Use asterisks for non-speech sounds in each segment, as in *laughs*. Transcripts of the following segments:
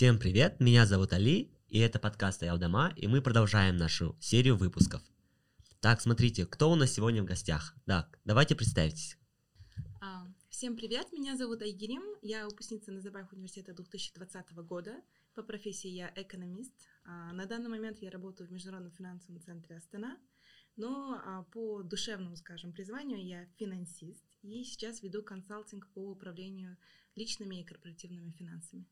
Всем привет, меня зовут Али, и это подкаст Аялдама, и мы продолжаем нашу серию выпусков. Так, смотрите, кто у нас сегодня в гостях? Так, давайте представьтесь. А, всем привет, меня зовут Айгерим, я выпускница Назарбаев университета 2020 года. По профессии я экономист. А, на данный момент я работаю в Международном финансовом центре Астана, но а, по душевному, скажем, призванию я финансист и сейчас веду консалтинг по управлению личными и корпоративными финансами.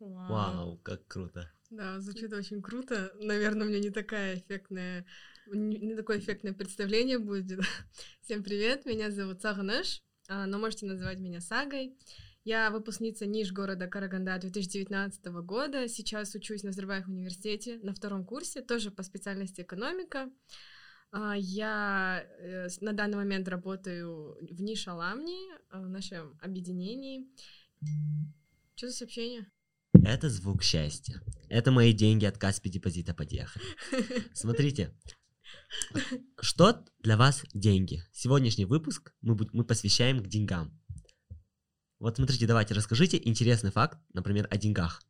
Вау, Вау как круто. Да, звучит очень круто. Наверное, у меня не такая эффектная, не такое эффектное представление будет. *laughs* Всем привет, меня зовут Саганеш, а, но можете называть меня Сагой. Я выпускница НИШ города Караганда 2019 года. Сейчас учусь на Назарбаев университете на втором курсе, тоже по специальности экономика. А, я э, на данный момент работаю в НИШ Аламни, э, в нашем объединении. Что за сообщение? Это звук счастья. Это мои деньги от Каспи депозита подъехали. *laughs* Смотрите, что для вас деньги? Сегодняшний выпуск мы, мы посвящаем к деньгам. Вот смотрите, давайте расскажите интересный факт, например, о деньгах.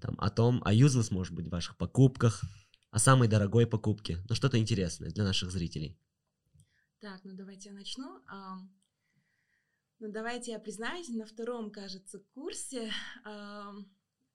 Там, о том, о useless, может быть, ваших покупках, о самой дорогой покупке. Ну, что-то интересное для наших зрителей. Так, ну давайте я начну. Ну, давайте я признаюсь, на втором, кажется, курсе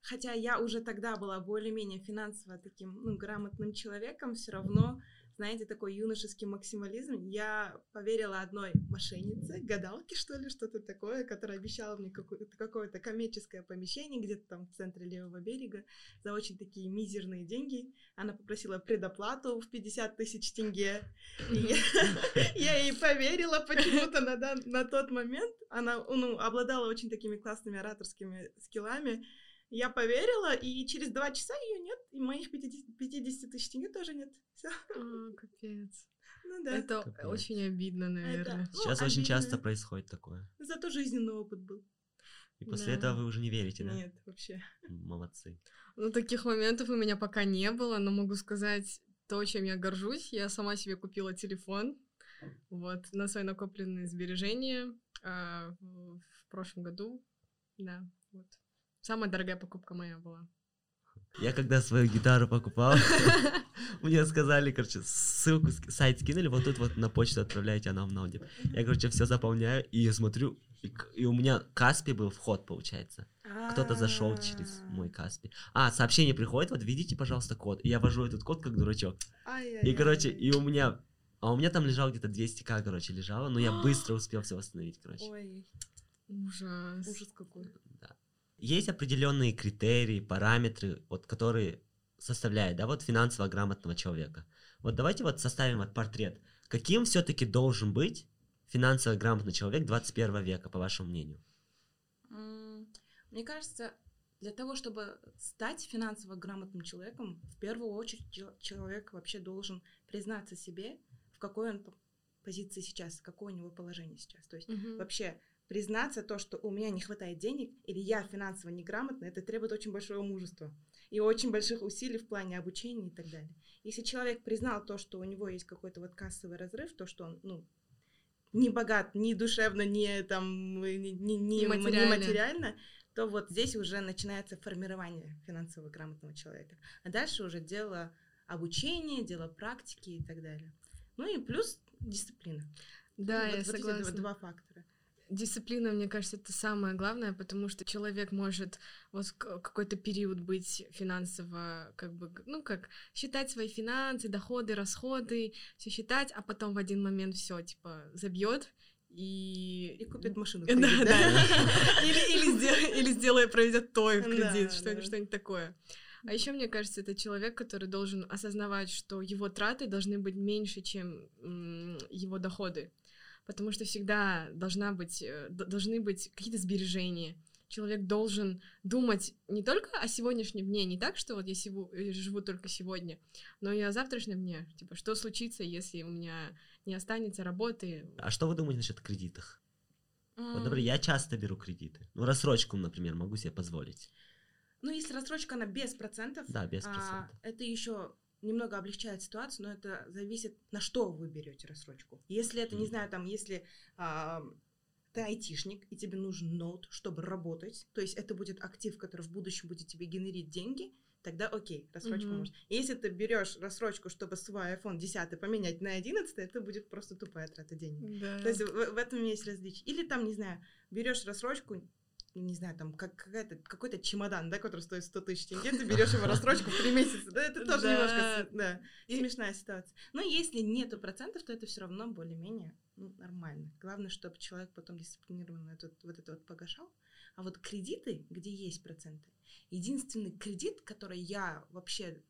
хотя я уже тогда была более-менее финансово таким ну, грамотным человеком, все равно, знаете, такой юношеский максимализм. Я поверила одной мошеннице, гадалке, что ли, что-то такое, которая обещала мне какое-то, какое-то коммерческое помещение где-то там в центре левого берега за очень такие мизерные деньги. Она попросила предоплату в 50 тысяч тенге. И я *laughs* ей поверила почему-то на тот момент. Она ну, обладала очень такими классными ораторскими скиллами. Я поверила, и через два часа ее нет, и моих 50, 50 тысяч тенге тоже нет. Все. А, капец. *laughs* Ну да. Это капец. очень обидно, наверное. Это, ну, Сейчас обидно. очень часто происходит такое. Зато жизненный опыт был. И после да. этого вы уже не верите, да? Нет, вообще. *laughs* Молодцы. Ну, таких моментов у меня пока не было, но могу сказать то, чем я горжусь. Я сама себе купила телефон, вот, на свои накопленные сбережения э, в, в прошлом году. Да, вот. Самая дорогая покупка моя была. Я когда свою гитару покупал, *laughs* мне сказали, короче, ссылку, сайт скинули, вот тут вот на почту отправляйте, она в ноуте. Я, короче, все заполняю, и я смотрю, и, и у меня Каспи был вход, получается. Кто-то зашел через мой Каспи. А, сообщение приходит, вот видите, пожалуйста, код. И я ввожу этот код как дурачок. И, короче, и у меня... А у меня там лежал где-то 200к, короче, лежало, но я быстро *gasps* успел все восстановить, короче. Ой. Ужас. Ужас какой. Есть определенные критерии, параметры, вот, которые составляют, да, вот финансово грамотного человека. Вот давайте вот составим вот портрет. Каким все-таки должен быть финансово грамотный человек 21 века, по вашему мнению? Мне кажется, для того, чтобы стать финансово грамотным человеком, в первую очередь человек вообще должен признаться себе, в какой он позиции сейчас, какое у него положение сейчас. То есть угу. вообще признаться то, что у меня не хватает денег или я финансово неграмотна, это требует очень большого мужества и очень больших усилий в плане обучения и так далее. Если человек признал то, что у него есть какой-то вот кассовый разрыв, то, что он, ну, не богат ни душевно, ни там, ни, ни, ни, материально. ни материально, то вот здесь уже начинается формирование финансово грамотного человека. А дальше уже дело обучения, дело практики и так далее. Ну и плюс дисциплина. Да, вот, я вот согласна. Эти два фактора. Дисциплина, мне кажется, это самое главное, потому что человек может вот какой-то период быть финансово, как бы, ну как, считать свои финансы, доходы, расходы, все считать, а потом в один момент все типа забьет и... И купит машину. *laughs* Да, да. *laughs* Или, или, сделает, или сделает, проведет той в кредит, что-нибудь, что-нибудь такое. А еще, мне кажется, это человек, который должен осознавать, что его траты должны быть меньше, чем его доходы потому что всегда должна быть, э, должны быть какие-то сбережения. Человек должен думать не только о сегодняшнем дне, не так, что вот я сиву, э, живу только сегодня, но и о завтрашнем дне. Типа, что случится, если у меня не останется работы? А что вы думаете насчет кредитов? Mm. Вот, например, я часто беру кредиты. Ну, рассрочку, например, могу себе позволить. Ну, если рассрочка, она без процентов. Да, без а, процентов. А, это еще немного облегчает ситуацию, но это зависит, на что вы берете рассрочку. Если это, не знаю, там, если а, ты айтишник, и тебе нужен ноут, чтобы работать, то есть это будет актив, который в будущем будет тебе генерить деньги, тогда окей, рассрочку Мгм. можешь. Если ты берешь рассрочку, чтобы свой iPhone 10 поменять на 11, это будет просто тупая трата денег. Да. То есть в, в этом есть различие. Или там, не знаю, берешь рассрочку, не знаю, там как, какой-то чемодан, да, который стоит 100 тысяч тенге, ты берешь его рассрочку в 3 месяца, да, это тоже Да. немножко с- да, И- смешная ситуация. Но если нету процентов, то это все равно более-менее ну, нормально. Главное, чтобы человек потом дисциплинированно этот, вот это вот погашал. А вот кредиты, где есть проценты, единственный кредит, который я вообще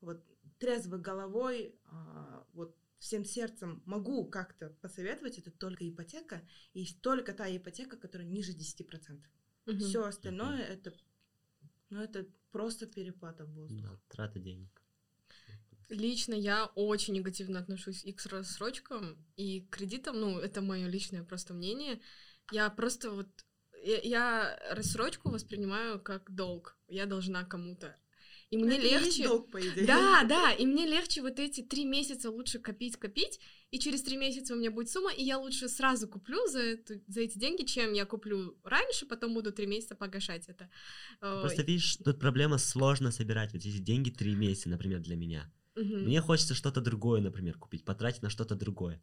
вот трезвой головой, а, вот всем сердцем могу как-то посоветовать, это только ипотека, и только та ипотека, которая ниже 10%. Мгм. Все остальное это, ну, это просто переплата в воздух. Да, трата денег. Лично я очень негативно отношусь и к рассрочкам, и к кредитам. Ну, это мое личное просто мнение. Я просто вот... Я, я рассрочку воспринимаю как долг. Я должна кому-то. И мне Это легче... долг, по идее. Да, да, и мне легче вот эти три месяца лучше копить, копить, и через три месяца у меня будет сумма, и я лучше сразу куплю за, эту, за эти деньги, чем я куплю раньше, потом буду три месяца погашать это. Э, Просто видишь, тут проблема сложно собирать вот эти деньги три месяца, например, для меня. Мгм. Мне хочется что-то другое, например, купить, потратить на что-то другое.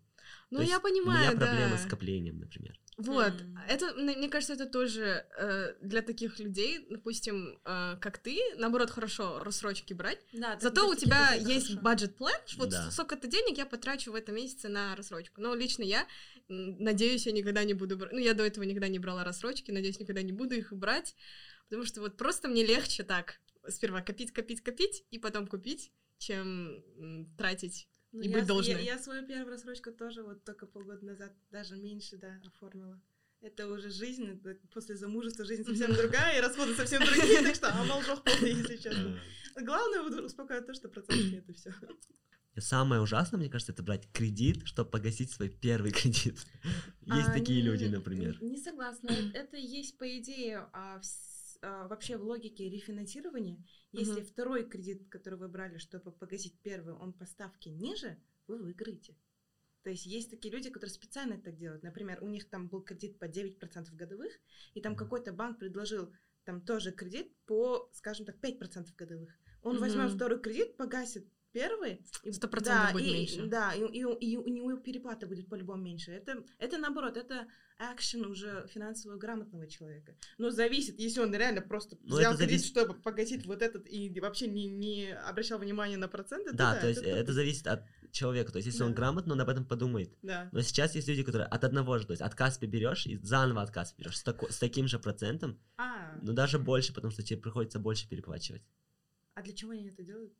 Ну, То я есть понимаю, У меня проблема да. с скоплением, например. Вот, М. это, мне кажется, это тоже э, для таких людей, допустим, э, как ты, наоборот, хорошо рассрочки брать. Да, Зато у тебя есть баджет план, вот Да. сколько-то денег я потрачу в этом месяце на рассрочку. Но лично я, надеюсь, я никогда не буду брать, ну, я до этого никогда не брала рассрочки, надеюсь, никогда не буду их брать, потому что вот просто мне легче так сперва копить, копить, копить, и потом купить, чем тратить Ну, и я, быть должной. Я, я свою первую рассрочку тоже вот только полгода назад, даже меньше, да, оформила. Это уже жизнь, это после замужества жизнь совсем другая, и расходы совсем другие, так что амалжох полный, если честно. Главное вот успокаивать то, что процентки это все. И самое ужасное, мне кажется, это брать кредит, чтобы погасить свой первый кредит. Есть такие люди, например. Не согласна. Это есть, по идее, а, а, вообще в логике рефинансирования. Если Мгм. второй кредит, который вы брали, чтобы погасить первый, он по ставке ниже, вы выиграете. То есть есть такие люди, которые специально так делают. Например, у них там был кредит по 9% годовых, и там какой-то банк предложил там тоже кредит по, скажем так, 5% годовых. Он возьмет Мгм. второй кредит, погасит первый. и- Сто процентов да, будет и- меньше. Да, и, и у- и у него переплата будет по-любому меньше. Это, это наоборот, это акшен уже финансово грамотного человека. Но зависит, если он реально просто Ну, взял это кредит, чтобы погасить вот этот и вообще не, не обращал внимания на проценты, то Да, то есть это тупость. зависит от человека. То есть если он Да. грамотно, он об этом подумает. Да. Но сейчас есть люди, которые от одного же, то есть от Каспи берешь и заново от Каспи берешь с, тако- с таким же процентом, А, но даже больше, потому что тебе приходится больше переплачивать. а для чего они это делают?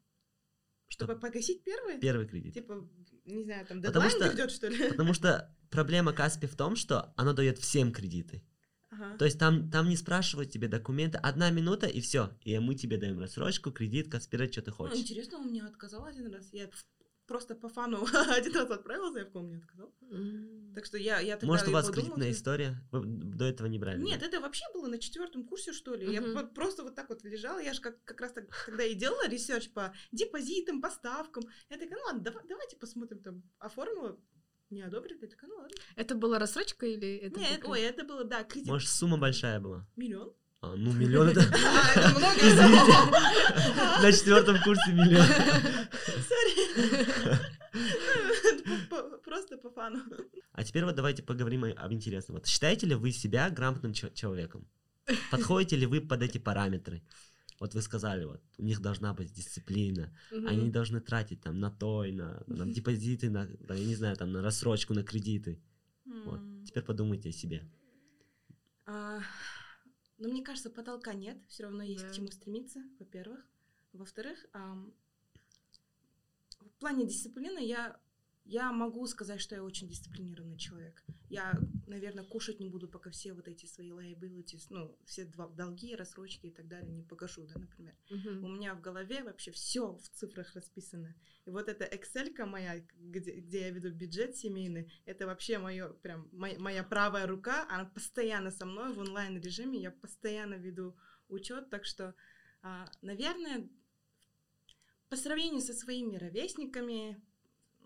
Чтоб- Чтобы погасить первый? Первый кредит. Типа, не знаю, там Потому дедлайн что- грядет, что ли? Потому *laughs* что проблема Каспи в том, что оно дает всем кредиты. Ага. То есть там, там не спрашивают тебе документы, одна минута и все. И мы тебе даем рассрочку, кредит, Каспирать, что ты Ну, хочешь. интересно, он мне отказал один раз. Я просто по фану *laughs* один раз отправила заявку, он мне отказал. Так что я, я тогда Может, у вас подумала, кредитная история? Вы до этого не брали? Нет, да? это вообще было на четвертом курсе, что ли. Я просто вот так вот лежала. Я же как, как раз так, тогда и делала research по депозитам, по ставкам. Я такая, ну ладно, дава- давайте посмотрим там. Оформила, не одобрили. Я такая, ну ладно. Это была рассрочка или это Нет, ой, это было, да, кредит. Может, сумма большая была? Миллион. А, ну, миллион это... *laughs* А, это много. *laughs* Извините, на четвертом курсе миллион. Просто по фану. А теперь вот давайте поговорим об интересном. Вот считаете ли вы себя грамотным человеком? Подходите ли вы под эти параметры? Вот вы сказали, вот, у них должна быть дисциплина, Мгм. они должны тратить там на той, на, на депозиты, на, да, я не знаю, там на рассрочку, на кредиты. Вот. Теперь подумайте о себе. Ну, мне кажется, потолка нет, все равно есть Да. к чему стремиться, во-первых. Во-вторых, ам, в плане дисциплины я, я могу сказать, что я очень дисциплинированный человек. Я, наверное, кушать не буду, пока все вот эти свои liabilities, ну, все долги, рассрочки и так далее не погашу, да, например. Мгм. У меня в голове вообще все в цифрах расписано. И вот эта Excel моя, где, где я веду бюджет семейный, это вообще моё, прям моя, моя правая рука, она постоянно со мной в онлайн режиме, я постоянно веду учет, так что, а, наверное, по сравнению со своими ровесниками,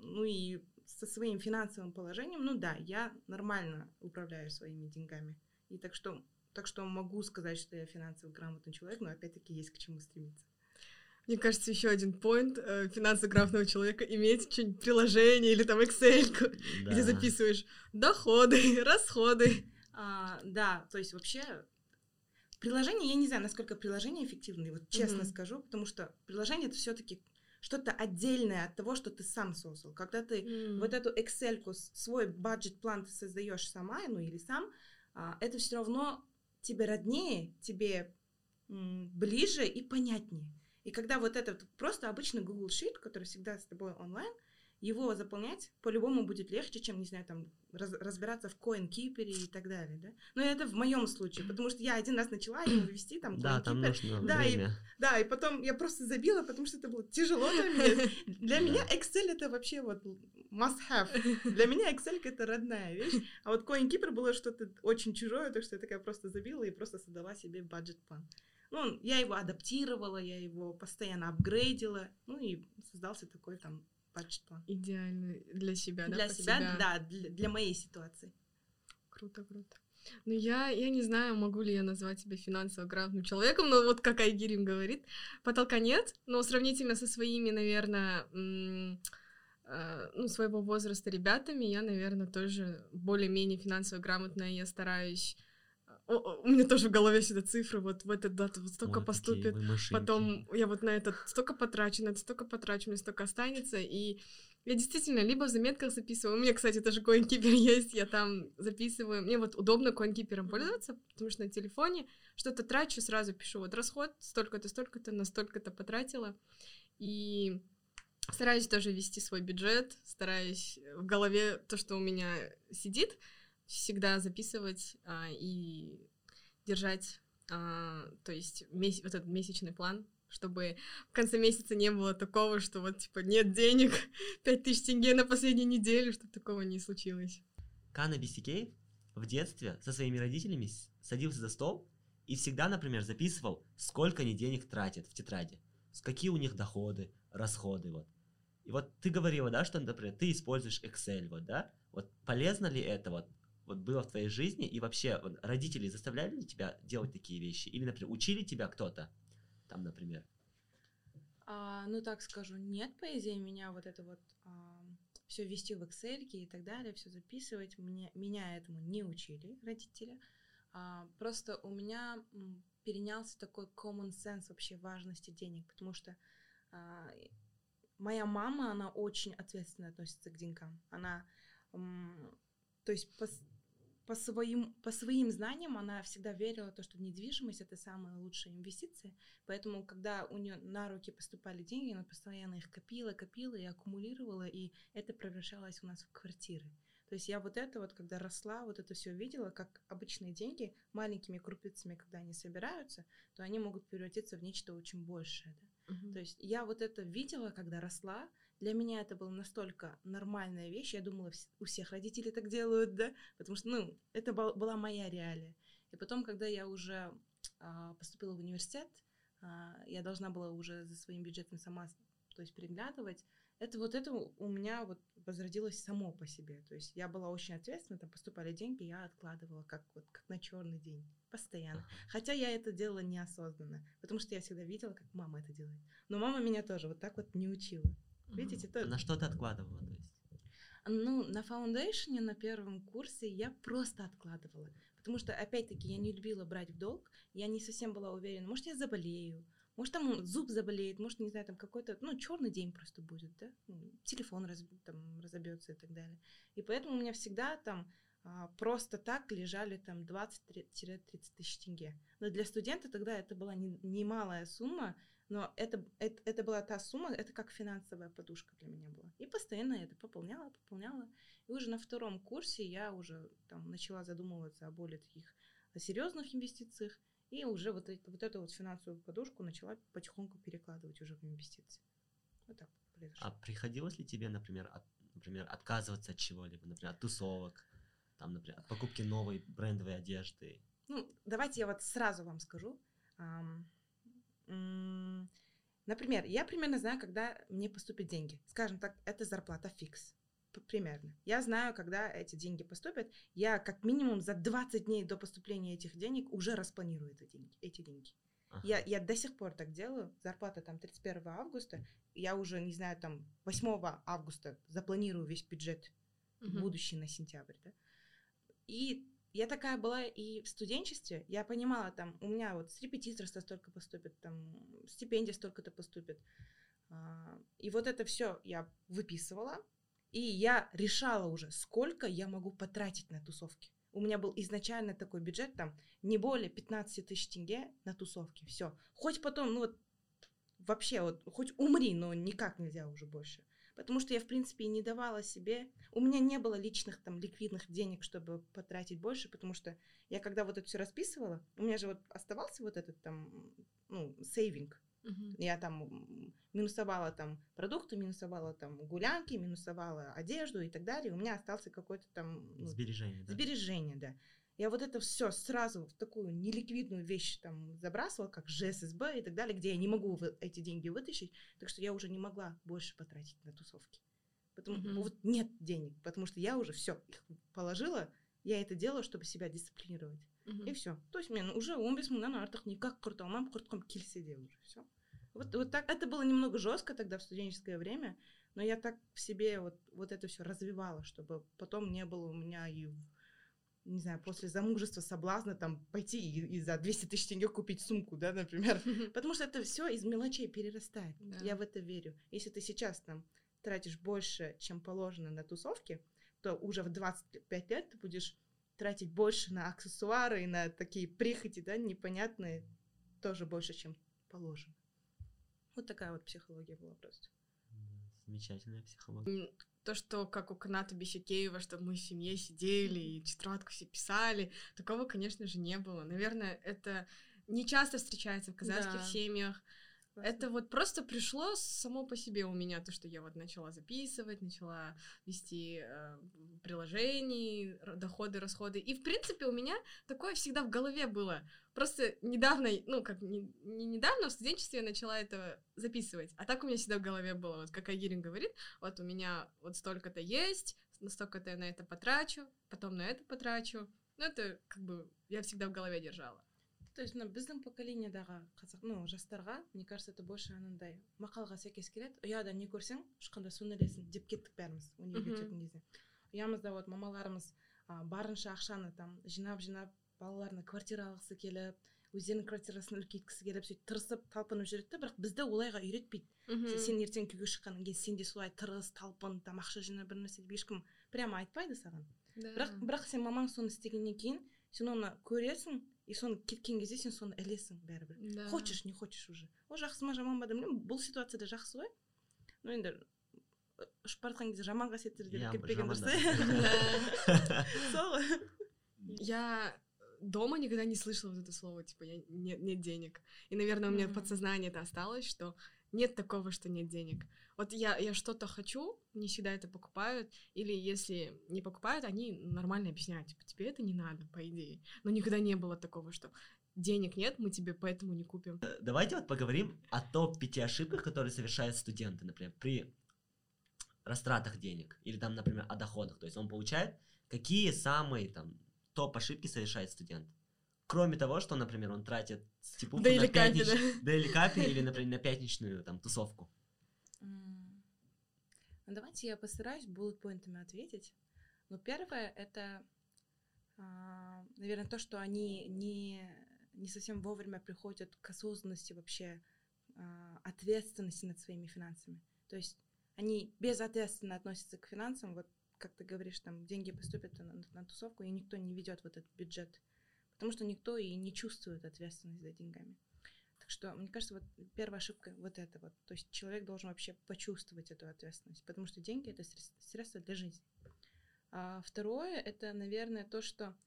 ну и со своим финансовым положением, ну да, я нормально управляю своими деньгами. И так что, так что могу сказать, что я финансово грамотный человек, но опять-таки есть к чему стремиться. Мне кажется, еще один поинт э, финансово грамотного человека иметь что-нибудь приложение или там Excel, да. где записываешь доходы, *laughs* расходы. А, да, то есть вообще приложение, я не знаю, насколько приложение эффективное, вот честно mm-hmm. скажу, потому что приложение это все-таки что-то отдельное от того, что ты сам создал. Когда ты mm. вот эту Excel, свой бюджет-план ты создаешь сама, ну или сам, а, это все равно тебе роднее, тебе ближе и понятнее. И когда вот этот просто обычный Google Sheet, который всегда с тобой онлайн, его заполнять по-любому будет легче, чем, не знаю, там, раз, разбираться в CoinKeeper и так далее, да. Но это в моем случае, потому что я один раз начала его вести, там, Да, там нужно да, время. И, да, и потом я просто забила, потому что это было тяжело для меня. Для меня Excel это вообще вот must have. Для меня Excel это родная вещь, а вот CoinKeeper было что-то очень чужое, так что я такая просто забила и просто создала себе бюджет-план. Ну, я его адаптировала, я его постоянно апгрейдила, ну и создался такой там бюджет-план. Идеальный для себя, да? Для себя, себя, да, для, для моей ситуации. Круто, круто. Ну, я, я не знаю, могу ли я назвать себя финансово грамотным человеком, но вот как Айгирим говорит, потолка нет, но сравнительно со своими, наверное, э, ну, своего возраста ребятами, я, наверное, тоже более-менее финансово грамотная, я стараюсь у меня тоже в голове всегда цифры, вот в этот дату вот столько Ой, поступит, потом я вот на этот столько потрачу, на это столько потрачу, мне столько останется, и я действительно либо в заметках записываю, у меня, кстати, тоже CoinKeeper *laughs* есть, я там записываю, мне вот удобно CoinKeeper пользоваться, потому что на телефоне что-то трачу, сразу пишу, вот расход столько-то, столько-то, на столько-то потратила, и стараюсь тоже вести свой бюджет, стараюсь в голове то, что у меня сидит, всегда записывать а, и держать, а, то есть месяц, вот этот месячный план, чтобы в конце месяца не было такого, что вот типа нет денег, *laughs* 5000 тенге на последней неделе, чтобы такого не случилось. Кана Бисикей в детстве со своими родителями садился за стол и всегда, например, записывал, сколько они денег тратят в тетради, какие у них доходы, расходы, вот. И вот ты говорила, да, что, например, ты используешь Excel, вот, да? Вот полезно ли это, вот, вот было в твоей жизни, и вообще вот, родители заставляли ли тебя делать такие вещи? Или, например, учили тебя кто-то, там, например? А, ну, так скажу, нет, по идее, меня вот это вот а, все вести в Excel и так далее, все записывать, мне, меня этому не учили родители. А, просто у меня перенялся такой common sense вообще важности денег, потому что а, моя мама, она очень ответственно относится к деньгам. Она, м, то есть, пос, по своим, по своим знаниям она всегда верила то, что недвижимость это самая лучшая инвестиция. Поэтому, когда у нее на руки поступали деньги, она постоянно их копила, копила и аккумулировала, и это превращалось у нас в квартиры. То есть я вот это вот, когда росла, вот это все видела, как обычные деньги маленькими крупицами, когда они собираются, то они могут превратиться в нечто очень большее. Да? Uh-huh. То есть я вот это видела, когда росла, для меня это была настолько нормальная вещь, я думала, у всех родителей так делают, да, потому что, ну, это была моя реалия. И потом, когда я уже а, поступила в университет, а, я должна была уже за своим бюджетом сама, то есть переглядывать, это вот это у меня вот возродилось само по себе. То есть я была очень ответственна, там поступали деньги, я откладывала как вот как на черный день постоянно. Хотя я это делала неосознанно, потому что я всегда видела, как мама это делает. Но мама меня тоже вот так вот не учила. Видите, то... На что ты откладывала, то есть? Ну, на фаундейшене на первом курсе я просто откладывала. Потому что, опять-таки, я не любила брать в долг. Я не совсем была уверена, может, я заболею, может, там зуб заболеет, может, не знаю, там какой-то, ну, черный день просто будет, да, ну, телефон раз, там, разобьется и так далее. И поэтому у меня всегда там а, просто так лежали там 20-30 тысяч тенге. Но для студента тогда это была немалая сумма, но это, это, это была та сумма, это как финансовая подушка для меня была. И постоянно это пополняла, пополняла. И уже на втором курсе я уже там начала задумываться о более таких о серьезных инвестициях. И уже вот, это, вот эту вот финансовую подушку начала потихоньку перекладывать уже в инвестиции. Вот так произошло. А приходилось ли тебе, например, от, например отказываться от чего-либо, например, от тусовок, там, например, от покупки новой брендовой одежды? Ну, давайте я вот сразу вам скажу. Например, я примерно знаю, когда мне поступят деньги. Скажем так, это зарплата фикс. примерно. Я знаю, когда эти деньги поступят. Я как минимум за 20 дней до поступления этих денег уже распланирую эти деньги. Эти деньги. Ага. Я, я до сих пор так делаю. Зарплата там 31 августа. Я уже, не знаю, там 8 августа запланирую весь бюджет угу. будущий на сентябрь. Да? И я такая была и в студенчестве. Я понимала, там, у меня вот с репетиторства столько поступит, там, стипендия столько-то поступит. А, и вот это все я выписывала, и я решала уже, сколько я могу потратить на тусовки. У меня был изначально такой бюджет, там, не более 15 тысяч тенге на тусовки, все. Хоть потом, ну вот, вообще, вот, хоть умри, но никак нельзя уже больше. Потому что я, в принципе, и не давала себе... У меня не было личных, там, ликвидных денег, чтобы потратить больше, потому что я, когда вот это все расписывала, у меня же вот оставался вот этот, там, ну, сейвинг, Uh-huh. Я там минусовала там продукты, минусовала там гулянки, минусовала одежду и так далее. У меня остался какой-то там ну, сбережение, да? Сбережение, да. Я вот это все сразу в такую неликвидную вещь там забрасывала, как ЖССБ и так далее, где я не могу эти деньги вытащить, так что я уже не могла больше потратить на тусовки. Потому uh-huh. вот нет денег, потому что я уже все их положила, я это делаю, чтобы себя дисциплинировать. Угу. И все. То есть мен уже 15 мыңнан артық никак құрта алмаймын құртқым келсе де уже все. Вот, вот так это было немного жестко тогда в студенческое время, но я так в себе вот, вот это все развивала, чтобы потом не было у меня и не знаю, после замужества соблазна там пойти и, и за 200 тысяч тенге купить сумку, да, например. *laughs* Потому что это все из мелочей перерастает. Да. Я в это верю. Если ты сейчас там тратишь больше, чем положено на тусовки, то уже в 25 лет ты будешь тратить больше на аксессуары и на такие прихоти, да, непонятные, тоже больше, чем положено. Вот такая вот психология была просто. Замечательная психология. То, что как у Каната Бесикеева, что мы в семье сидели и тетрадку все писали, такого, конечно же, не было. Наверное, это не часто встречается в казахских да. семьях. Это вот просто пришло само по себе у меня, то, что я вот начала записывать, начала вести э, приложения, доходы, расходы. И, в принципе, у меня такое всегда в голове было. Просто недавно, ну, как не, не недавно, в студенчестве я начала это записывать. А так у меня всегда в голове было, вот как Агирин говорит, вот у меня вот столько-то есть, столько-то я на это потрачу, потом на это потрачу. Ну, это как бы я всегда в голове держала то есть мына біздің поколениедағы қазақ ну жастарға мне кажется это больше анандай мақалға сәйкес келеді. Ұяда не көрсең ешқандай соны ілесің деп кеттік бәріміз универге өтетін кезде. Ұямызда вот мамаларымыз а, барынша ақшаны там жинап жинап балаларына квартира алғысы келіп өздерінің квартирасын үлкейткісі келіп сөйтіп тырысып талпынып жүреді да бірақ бізді олайға үйретпейді. Мхм сен ертең күйеуге шыққаннан кейін сен де солай тырыс талпын там ақша жина бір нәрсе деп ешкім прямо айтпайды саған. Да. бірақ бірақ сен мамаң соны істегеннен кейін сен оны көресің и соны кеткен кезде сен соны ілесің бәрібір. Да. хочешь не хочешь уже. Ол жақсы ма жаман ба білмеймін бұл ситуацияда жақсы ғой. Но енді ұшып бара жатқан кезде жаман қасиеттерге кетпеген дұрыс *laughs* сол ғой. Я дома никогда не слышала вот это слово, типа, я, нет, нет денег. И, наверное, у меня mm-hmm. подсознание это осталось, что нет такого, что нет денег. Вот я, я что-то хочу, не всегда это покупают, или если не покупают, они нормально объясняют, типа, тебе это не надо, по идее. Но никогда не было такого, что денег нет, мы тебе поэтому не купим. Э, давайте вот поговорим о топ-5 ошибках, которые совершают студенты, например, при растратах денег, или там, например, о доходах. То есть он получает, какие самые там топ-ошибки совершает студент. Кроме того, что, например, он тратит стипендию да на пятнич... да? да или капи, или, *laughs* например, на пятничную там тусовку. Ну, давайте я постараюсь буллет-поинтами ответить. Но первое — это, а, наверное, то, что они не, не совсем вовремя приходят к осознанности вообще, а, ответственности над своими финансами. То есть они безответственно относятся к финансам, вот как ты говоришь, там деньги поступят на, на, на тусовку, и никто не ведет вот этот бюджет, потому что никто и не чувствует ответственность за деньгами что, мне кажется, вот первая ошибка вот это вот. То есть человек должен вообще почувствовать эту ответственность, потому что деньги — это средства для жизни. А второе — это, наверное, то, что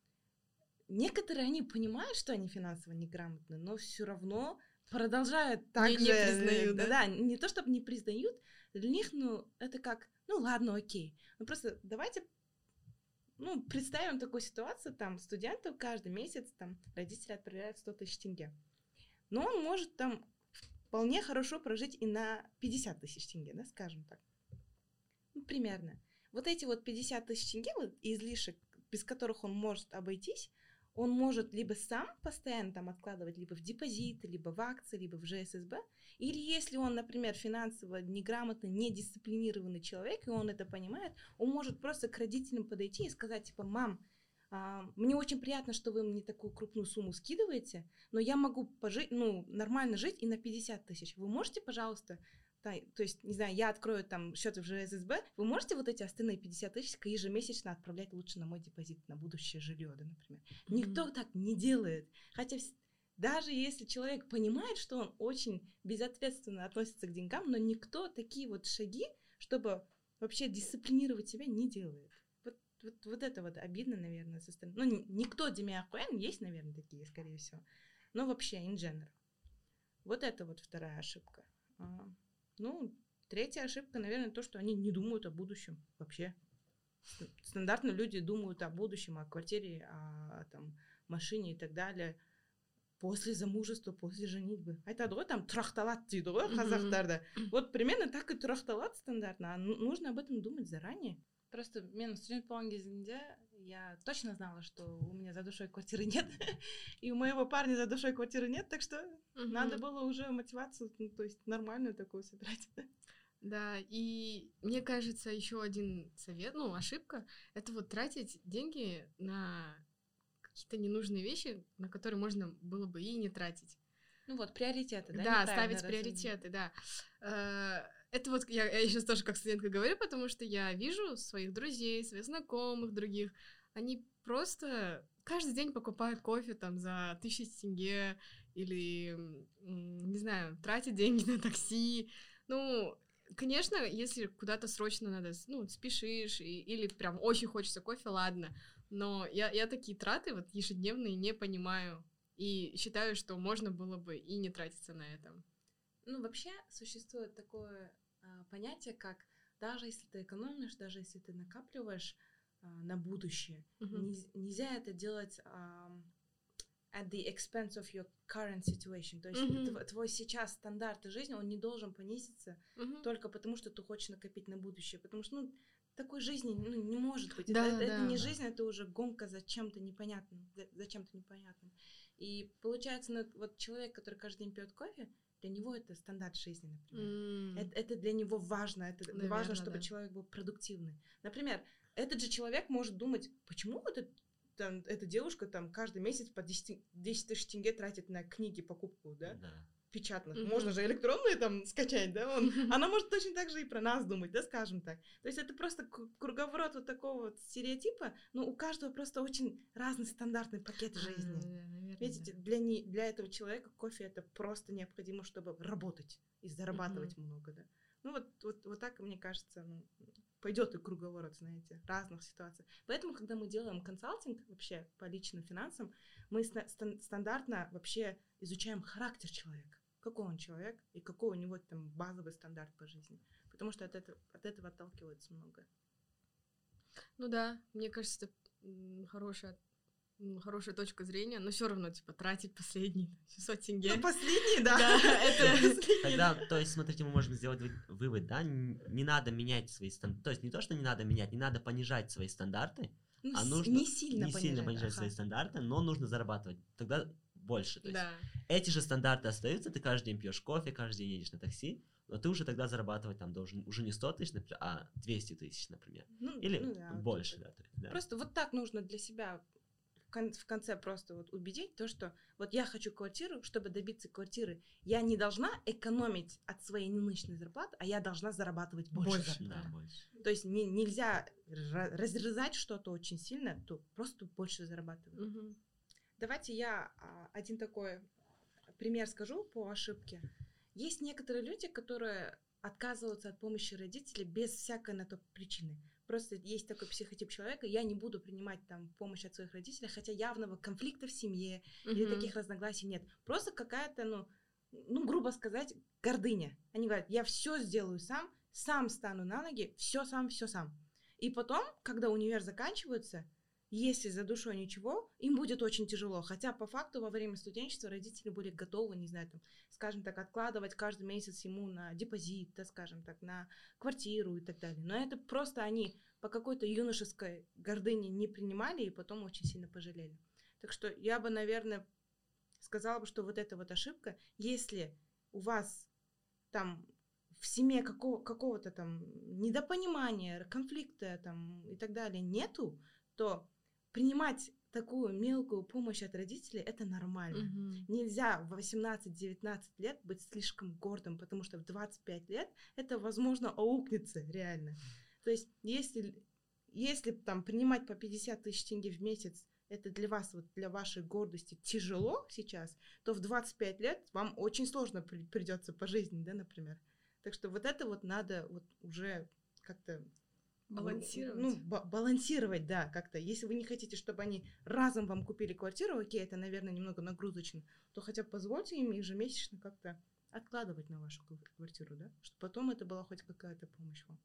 некоторые, они понимают, что они финансово неграмотны, но все равно продолжают так не, же... Не признают, да? Да, не то, чтобы не признают, для них, ну, это как, ну, ладно, окей. Ну, просто давайте ну, представим такую ситуацию, там, студентов каждый месяц, там, родители отправляют 100 тысяч тенге но он может там вполне хорошо прожить и на 50 тысяч тенге, да, скажем так. Ну, примерно. вот эти вот 50 тысяч тенге, вот излишек, без которых он может обойтись, он может либо сам постоянно там откладывать, либо в депозиты, либо в акции, либо в ЖССБ, или если он, например, финансово неграмотный, недисциплинированный человек, и он это понимает, он может просто к родителям подойти и сказать, типа, мам, а, мне очень приятно, что вы мне такую крупную сумму скидываете, но я могу пожить, ну, нормально жить и на 50 тысяч. Вы можете, пожалуйста, да, то есть, не знаю, я открою там счет в ЖССБ, вы можете вот эти остальные 50 тысяч ежемесячно отправлять лучше на мой депозит, на будущее жилье, да, например. Mm-hmm. Никто так не делает. Хотя даже если человек понимает, что он очень безответственно относится к деньгам, но никто такие вот шаги, чтобы вообще дисциплинировать себя, не делает. Вот, вот, вот это вот обидно, наверное, со стороны. Ну, никто Демиа Куэн, есть, наверное, такие, скорее всего. Но вообще, in general. Вот это вот вторая ошибка. А, ну, третья ошибка, наверное, то, что они не думают о будущем вообще. Стандартно люди думают о будущем, о квартире, о, там, машине и так далее после замужества, после женитьбы. айтады ғой там тұрақталады дейді ғой қазақтарда вот примерно так и тұрақталады стандартно а нужно об этом думать заранее просто мен студент болған кезімде я точно знала что у меня за душой квартиры нет *laughs* и у моего парня за душой квартиры нет так что надо было уже мотивацию ну, то есть нормальную такую собирать *laughs* да, и мне кажется, еще один совет, ну, ошибка, это вот тратить деньги на какие-то ненужные вещи, на которые можно было бы и не тратить. Ну вот, приоритеты, да? Да, ставить приоритеты, да. Это вот я, я сейчас тоже как студентка говорю, потому что я вижу своих друзей, своих знакомых, других, они просто каждый день покупают кофе там за тысячи тенге или, не знаю, тратят деньги на такси. Ну, конечно, если куда-то срочно надо, ну, спешишь и, или прям очень хочется кофе, ладно. Но я, я такие траты вот ежедневные не понимаю. И считаю, что можно было бы и не тратиться на это. Ну, вообще существует такое понятие, как даже если ты экономишь, даже если ты накапливаешь а, на будущее, не, нельзя это делать а, at the expense of your current situation. То есть uh-huh. твой, твой сейчас стандарт жизни, он не должен понизиться uh-huh. только потому, что ты хочешь накопить на будущее. Потому что, ну, такой жизни ну, не может быть. Да, это, да, это не да. жизнь, это уже гонка за чем-то непонятным, за, за чем-то непонятным. И получается, ну, вот человек, который каждый день пьет кофе, для него это стандарт жизни, например. Mm. Это, это для него важно, это Наверное, важно, чтобы да. человек был продуктивный. Например, этот же человек может думать, почему этот там, эта девушка там каждый месяц по 10, 10 тысяч тенге тратит на книги, покупку, да? Да печатных. Mm-hmm. Можно же электронные там скачать, да? Он, mm-hmm. *laughs* Она может точно так же и про нас думать, да, скажем так. То есть это просто круговорот вот такого вот стереотипа, но у каждого просто очень разный стандартный пакет жизни. Mm-hmm. Видите, для, не, для этого человека кофе это просто необходимо, чтобы работать и зарабатывать mm-hmm. много, да. Ну вот, вот, вот так, мне кажется, ну, пойдет и круговорот, знаете, разных ситуаций. Поэтому, когда мы делаем консалтинг вообще по личным финансам, мы стандартно вообще изучаем характер человека какой он человек и какой у него там базовый стандарт по жизни. Потому что от этого, от этого отталкивается много. Ну да, мне кажется, это хорошая хорошая точка зрения, но все равно, типа, тратить последний *laughs* 600 тенге. Ну, последний, да. *laughs* *laughs* Тогда, то есть, смотрите, мы можем сделать вывод, да, не надо менять свои стандарты, то есть не то, что не надо менять, не надо понижать свои стандарты, ну, а нужно не сильно, не сильно понижать свои стандарты, но нужно зарабатывать. Тогда больше. То есть да. эти же стандарты остаются, ты каждый день пьешь кофе, каждый день едешь на такси, но ты уже тогда зарабатывать там должен уже не 100 тысяч, например, а 200 тысяч, например. Ну, Или ну, да, больше, да, то есть, да. Просто вот так нужно для себя в конце просто вот убедить то, что вот я хочу квартиру, чтобы добиться квартиры, я не должна экономить от своей нынешней зарплаты, а я должна зарабатывать больше. Больше, да, больше. То есть не, нельзя разрезать что-то очень сильно, то просто больше зарабатывать. Угу. Давайте я а, один такой пример скажу по ошибке. Есть некоторые люди, которые отказываются от помощи родителей без всякой на то причины. Просто есть такой психотип человека, я не буду принимать там помощь от своих родителей, хотя явного конфликта в семье mm-hmm. или таких разногласий нет. Просто какая-то, ну, ну, грубо сказать, гордыня. Они говорят, я все сделаю сам, сам стану на ноги, все сам, все сам. И потом, когда универ заканчивается, если за душой ничего, им будет очень тяжело. Хотя по факту во время студенчества родители были готовы, не знаю, там, скажем так, откладывать каждый месяц ему на депозит, да, скажем так, на квартиру и так далее. Но это просто они по какой-то юношеской гордыне не принимали и потом очень сильно пожалели. Так что я бы, наверное, сказала бы, что вот эта вот ошибка, если у вас там в семье какого, какого-то там недопонимания, конфликта там и так далее нету, то принимать такую мелкую помощь от родителей это нормально. Мгм. Нельзя в 18-19 лет быть слишком гордым, потому что в 25 лет это, возможно, аукнется реально. То есть, если, если там принимать по 50 тысяч тенге в месяц, это для вас, вот для вашей гордости тяжело сейчас, то в 25 лет вам очень сложно при- придется по жизни, да, например. Так что вот это вот надо вот уже как-то Балансировать. Ну, ба- балансировать, да, как-то. Если вы не хотите, чтобы они разом вам купили квартиру, окей, это, наверное, немного нагрузочно, то хотя бы позвольте им ежемесячно как-то откладывать на вашу кв- квартиру, да, чтобы потом это была хоть какая-то помощь вам.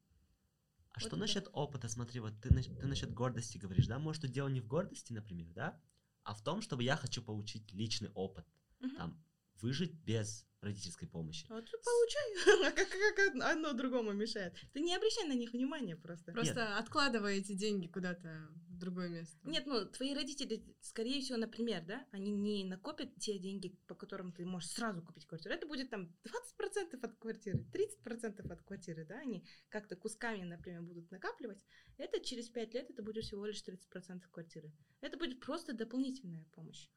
А Вот что это. насчет опыта? Смотри, вот ты, ты насчет гордости говоришь, да? Может, тут дело не в гордости, например, да? А в том, чтобы я хочу получить личный опыт. Мгм. Там, выжить без родительской помощи. А ты получай. *laughs* А как, как одно другому мешает? Ты не обращай на них внимания просто. Просто откладываете деньги куда-то в другое место. Нет, ну, твои родители, скорее всего, например, да, они не накопят те деньги, по которым ты можешь сразу купить квартиру. Это будет там 20% от квартиры, 30% от квартиры, да, они как-то кусками, например, будут накапливать. Это через 5 лет это будет всего лишь 30% квартиры. Это будет просто дополнительная помощь.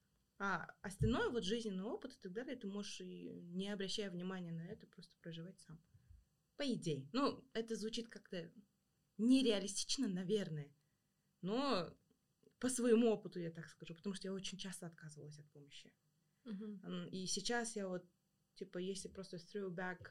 А остальное, вот жизненный опыт и так далее, ты можешь и не обращая внимания на это, просто проживать сам. По идее. Ну, это звучит как-то нереалистично, наверное. Но по своему опыту я так скажу, потому что я очень часто отказывалась от помощи. М, И сейчас я вот, типа, если просто throwback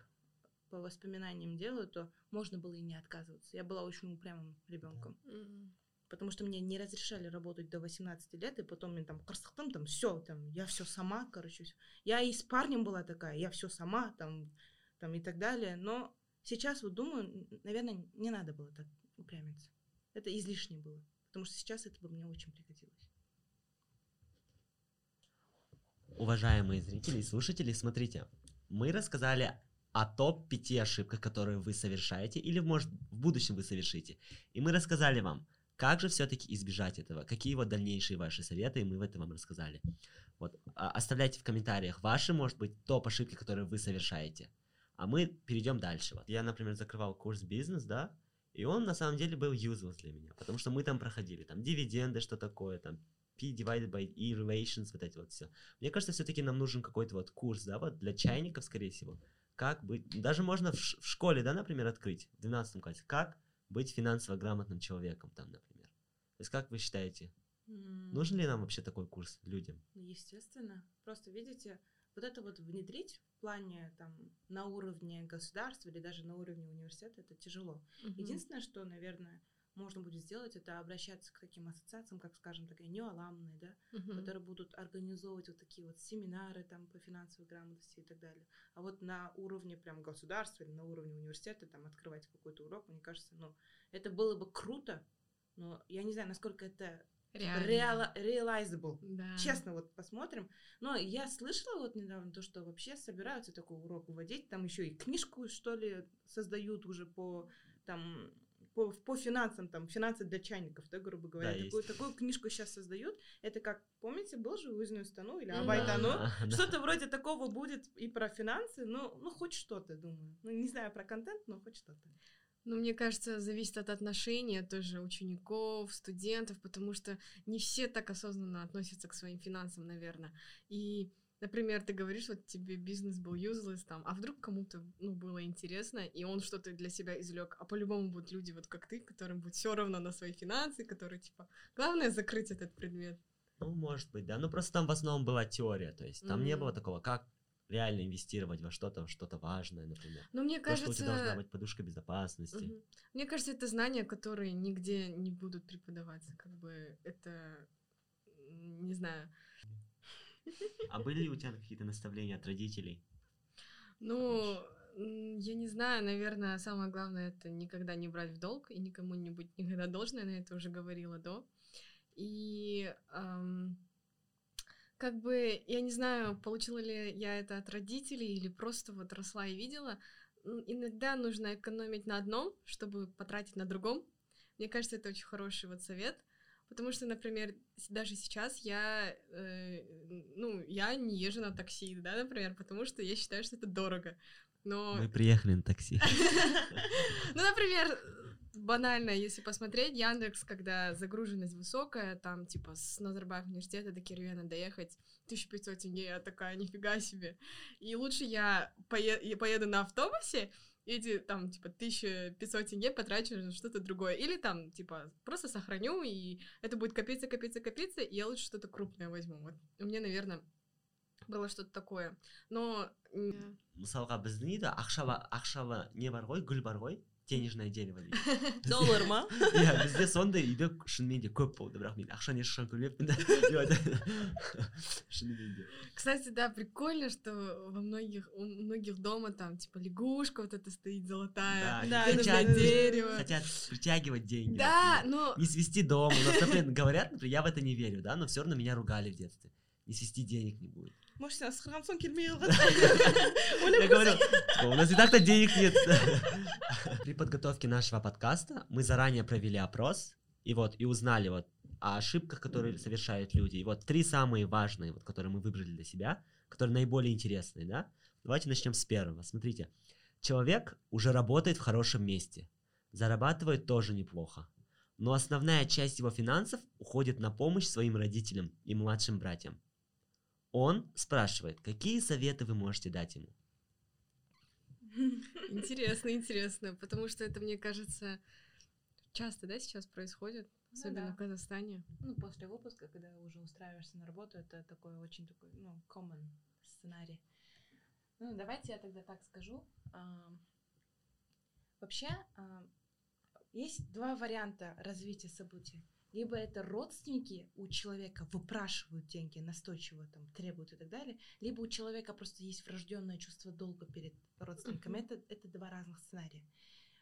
по воспоминаниям делаю, то можно было и не отказываться. Я была очень упрямым ребенком, Мгм. Потому что мне не разрешали работать до 18 лет, и потом мне там красотом там все, там я все сама, короче. всё. Я и с парнем была такая, я все сама, там, там и так далее. Но сейчас вот думаю, наверное, не надо было так упрямиться. Это излишне было, потому что сейчас это бы мне очень пригодилось. Уважаемые зрители и слушатели, смотрите, мы рассказали о топ-5 ошибках, которые вы совершаете или, может, в будущем вы совершите. И мы рассказали вам, как же все-таки избежать этого, какие вот дальнейшие ваши советы, и мы в этом вам рассказали. Вот, а, оставляйте в комментариях ваши, может быть, топ-ошибки, которые вы совершаете. А мы перейдем дальше. Вот. Я, например, закрывал курс бизнес, да, и он на самом деле был useless для меня, потому что мы там проходили, там, дивиденды, что такое, там, P divided by E relations, вот эти вот все. Мне кажется, все-таки нам нужен какой-то вот курс, да, вот для чайников, скорее всего. Как быть, даже можно в, в школе, да, например, открыть, в 12 классе, как быть финансово грамотным человеком там, например. То есть, как вы считаете, М, нужен ли нам вообще такой курс людям? Ну, Естественно. Просто, видите, вот это вот внедрить в плане там на уровне государства или даже на уровне университета, это тяжело. Мгм. Единственное, что, наверное, можно будет сделать, это обращаться к таким ассоциациям, как, скажем, такая неоламные, да, Мгм. которые будут организовывать вот такие вот семинары там по финансовой грамотности и так далее. А вот на уровне прям государства или на уровне университета там открывать какой-то урок, мне кажется, ну, это было бы круто, но я не знаю, насколько это Реально. realizable. Да. Честно, вот посмотрим. Но я слышала вот недавно то, что вообще собираются такой урок вводить. Там еще и книжку, что ли, создают уже по там по, по финансам, там, финансы для чайников, да, грубо говоря. Да, такую, есть. такую книжку сейчас создают. Это как, помните, был же Уизную стану или. Абайтану? Да. Что-то вроде такого будет и про финансы, ну, ну хоть что-то, думаю. Ну, не знаю про контент, но хоть что-то. Ну, мне кажется, зависит от отношения тоже учеников, студентов, потому что не все так осознанно относятся к своим финансам, наверное. И, например, ты говоришь, вот тебе бизнес был useless там, а вдруг кому-то ну, было интересно, и он что-то для себя извлек, а по-любому будут люди вот как ты, которым будет все равно на свои финансы, которые типа, главное закрыть этот предмет. Ну, может быть, да. Ну, просто там в основном была теория, то есть там не Мгм. было такого, как реально инвестировать во что-то, что-то важное, например. Но мне То, что у тебя должна кажется, быть подушка безопасности. Мгм. Мне кажется, это знания, которые нигде не будут преподаваться. Как бы это, не знаю. А были ли у тебя какие-то наставления от родителей? Ну, я не знаю, наверное, самое главное это никогда не брать в долг и никому не быть никогда должной, на это уже говорила до. И эм, как бы, я не знаю, получила ли я это от родителей или просто вот росла и видела, иногда нужно экономить на одном, чтобы потратить на другом. Мне кажется, это очень хороший вот совет, потому что, например, даже сейчас я, э, ну, я не езжу на такси, да, например, потому что я считаю, что это дорого. Но... Мы приехали на такси. *laughs* Ну, например, банально, если посмотреть, Яндекс, когда загруженность высокая, там, типа, с Назарбаев университета до Кирвена доехать 1500 тенге, я такая, нифига себе. И лучше я пое- поеду на автобусе, эти, там, типа, 1500 тенге потрачу на что-то другое. Или там, типа, просто сохраню, и это будет копиться, копиться, копиться, и я лучше что-то крупное возьму. Вот у меня, наверное, было что-то такое. Но... мысалға біздің үйде ақша ақша не бар ғой гүл бар ғой денежное дерево дейді доллар ма иә бізде сондай үйде шынымен де көп болды бірақ мен ақшаны ешқашан көрмеппін да шынымен де кстати да прикольно что во многих у многих дома там типа лягушка вот это стоит золотая да, хотят, дерево хотят притягивать деньги да но не свести дом у нас например говорят например я в это не верю да но все равно меня ругали в детстве не свести денег не будет может сен асқарған соң келмей Я говорю, у нас и так-то денег нет. *laughs* При подготовке нашего подкаста мы заранее провели опрос, и вот, и узнали вот о ошибках, которые совершают люди. И вот три самые важные, вот, которые мы выбрали для себя, которые наиболее интересные, да? Давайте начнем с первого. Смотрите, человек уже работает в хорошем месте, зарабатывает тоже неплохо, но основная часть его финансов уходит на помощь своим родителям и младшим братьям. Он спрашивает, какие советы вы можете дать ему? *laughs* Интересно, интересно, потому что это, мне кажется, часто, да, сейчас происходит, ну особенно ну, да. в Казахстане. Ну, после выпуска, когда уже устраиваешься на работу, это такой очень такой, ну, common сценарий. Ну, давайте я тогда так скажу. Вообще, есть два варианта развития событий либо это родственники у человека выпрашивают деньги, настойчиво там требуют и так далее, либо у человека просто есть врожденное чувство долга перед родственниками. Uh-huh. Это, это два разных сценария.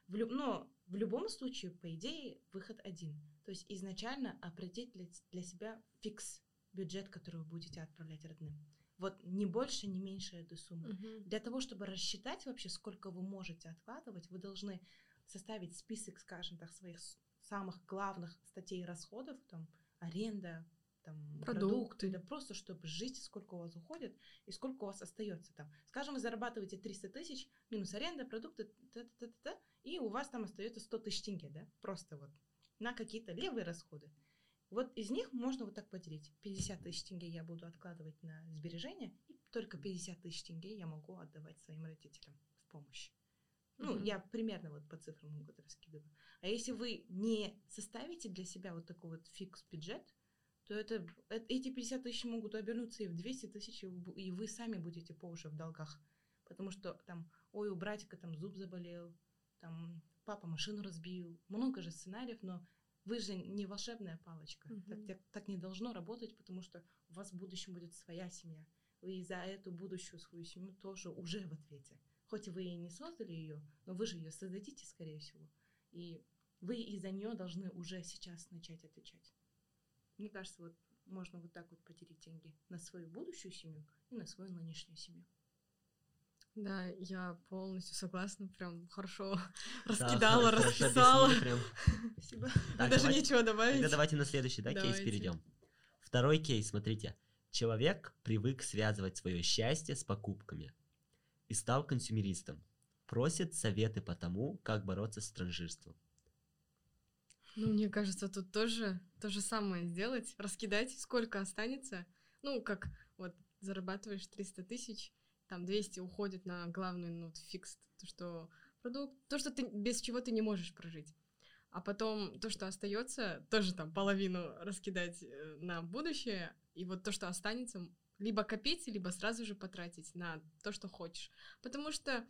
В люб... Но в любом случае, по идее, выход один. То есть изначально определить для, для себя фикс бюджет, который вы будете отправлять родным. Вот не больше, не меньше этой суммы. Uh-huh. Для того, чтобы рассчитать вообще, сколько вы можете откладывать, вы должны составить список, скажем так, своих самых главных статей расходов, там, аренда, там, продукты, продукты да просто чтобы жить, сколько у вас уходит и сколько у вас остается там. Скажем, вы зарабатываете 300 тысяч, минус аренда, продукты, та -та -та -та, и у вас там остается 100 тысяч тенге, да, просто вот на какие-то левые расходы. Вот из них можно вот так поделить. 50 тысяч тенге я буду откладывать на сбережения, и только 50 тысяч тенге я могу отдавать своим родителям в помощь. Ну, mm-hmm. я примерно вот по цифрам могут раскидываю. А если вы не составите для себя вот такой вот фикс-бюджет, то это, это, эти 50 тысяч могут обернуться и в 200 тысяч, и вы сами будете по уши в долгах. Потому что там, ой, у братика там зуб заболел, там папа машину разбил. Много же сценариев, но вы же не волшебная палочка. Mm-hmm. Так, так, так не должно работать, потому что у вас в будущем будет своя семья. Вы за эту будущую свою семью тоже уже в ответе. Хоть вы и не создали ее, но вы же ее создадите, скорее всего. И вы из-за нее должны уже сейчас начать отвечать. Мне кажется, вот можно вот так вот поделить деньги на свою будущую семью и на свою нынешнюю семью. Да, я полностью согласна, прям хорошо *laughs* раскидала, да, расписала. Прям. Спасибо. Так, Даже давайте, нечего добавить. Тогда давайте на следующий да, кейс перейдем. Второй кейс, смотрите. Человек привык связывать свое счастье с покупками и стал консюмеристом. Просит советы по тому, как бороться с транжирством. Ну, мне кажется, тут тоже то же самое сделать, раскидать, сколько останется. Ну, как вот зарабатываешь 300 тысяч, там 200 уходит на главный, ну, фикс, то, что продукт, то, что ты без чего ты не можешь прожить. А потом то, что остается, тоже там половину раскидать э, на будущее, и вот то, что останется, либо копить, либо сразу же потратить на то, что хочешь. Потому что,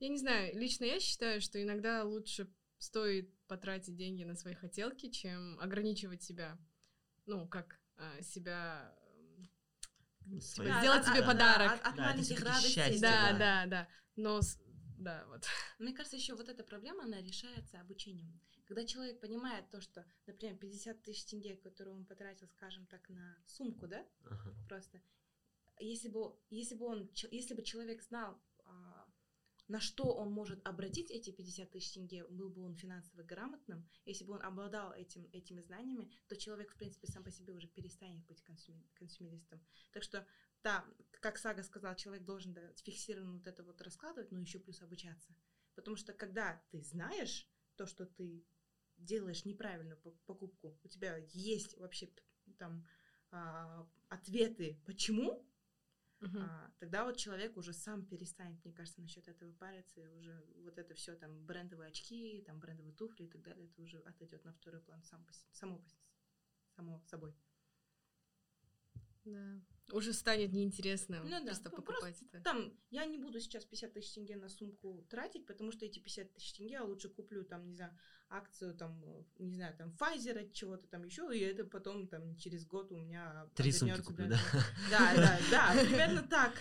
я не знаю, лично я считаю, что иногда лучше стоит потратить деньги на свои хотелки, чем ограничивать себя, ну, как э, себя Свои... Типа, сделать себе подарок. От, от, от да, маленьких радостей. Счастье, да, да, да, да. Но Да, вот. *laughs* Мне кажется, еще вот эта проблема, она решается обучением. Когда человек понимает то, что, например, 50 тысяч тенге, которые он потратил, скажем так, на сумку, да, Ага. просто, если бы, если бы он, если бы человек знал, а, на что он может обратить эти 50 тысяч тенге, был бы он финансово грамотным, если бы он обладал этим, этими знаниями, то человек, в принципе, сам по себе уже перестанет быть консюми- консюмеристом. Так что, да, как Сага сказал, человек должен да, фиксированно вот это вот раскладывать, но еще плюс обучаться. Потому что когда ты знаешь то, что ты делаешь неправильную по- покупку, у тебя есть вообще там а, ответы, почему, Мгм. а, тогда вот человек уже сам перестанет, мне кажется, насчет этого париться, и уже вот это все там брендовые очки, там брендовые туфли и так далее, это уже отойдет на второй план сам само, само собой. Да. Уже станет неинтересно Ну да, просто покупать это. Там, я не буду сейчас 50 тысяч тенге на сумку тратить, потому что эти 50 тысяч тенге я лучше куплю, там, не знаю, акцию, там, э, не знаю, там, Pfizer, чего-то там еще, и это потом, там, через год у меня... Три сумки куплю, да. да? Да, *laughs* да, примерно так.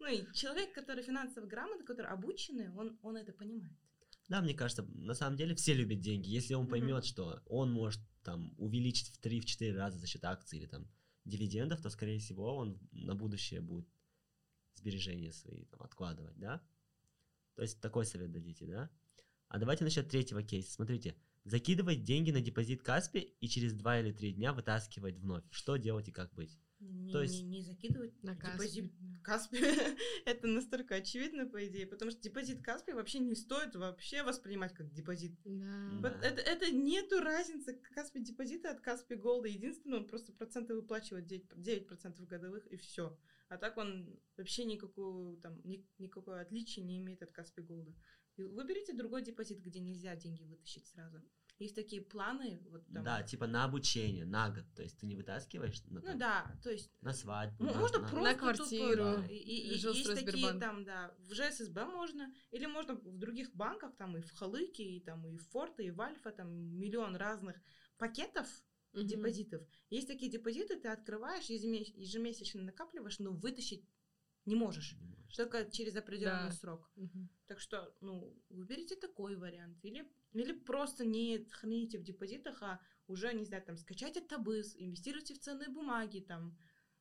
Ну и человек, который финансово грамотный, который обученный, он, он это понимает. Да, мне кажется, на самом деле все любят деньги. Если он поймет, что он может там увеличить в 3-4 раза за счет акций или там дивидендов, то, скорее всего, он на будущее будет сбережения свои там, откладывать, да? То есть такой совет дадите, да? А давайте насчет третьего кейса. Смотрите, закидывать деньги на депозит Kaspi и через 2 или 3 дня вытаскивать вновь. Что делать и как быть? Не, То есть- не, не закидывать На депозит Kaspi, *laughs* это настолько очевидно, по идее, потому что депозит Kaspi вообще не стоит вообще воспринимать как депозит. Да. Вот Это, это нету разницы Kaspi депозита от Kaspi Gold а. Единственное, он просто проценты выплачивает 9%, 9% годовых и все. А так он вообще никакого, там, ни- никакого отличия не имеет от Каспи Голда. Выберите другой депозит, где нельзя деньги вытащить сразу. Есть такие планы, вот там. Да, типа на обучение, на год. То есть ты не вытаскиваешь на, Ну там, да, то есть на свадьбу. На- Можно на- просто квартиру, тупо, да. И, и- и есть такие там, да, в ЖССБ можно, или можно в других банках, там и в Халыке, и там и в Форте, и в Альфа, там миллион разных пакетов Мгм. депозитов. Есть такие депозиты, ты открываешь, ежеме- ежемесячно накапливаешь, но вытащить не можешь. Не можешь. Только через определенный Да. срок. Мгм. Так что, ну, выберите такой вариант. Или, или просто не храните в депозитах, а уже, не знаю, там, скачайте табыс, инвестируйте в ценные бумаги, там,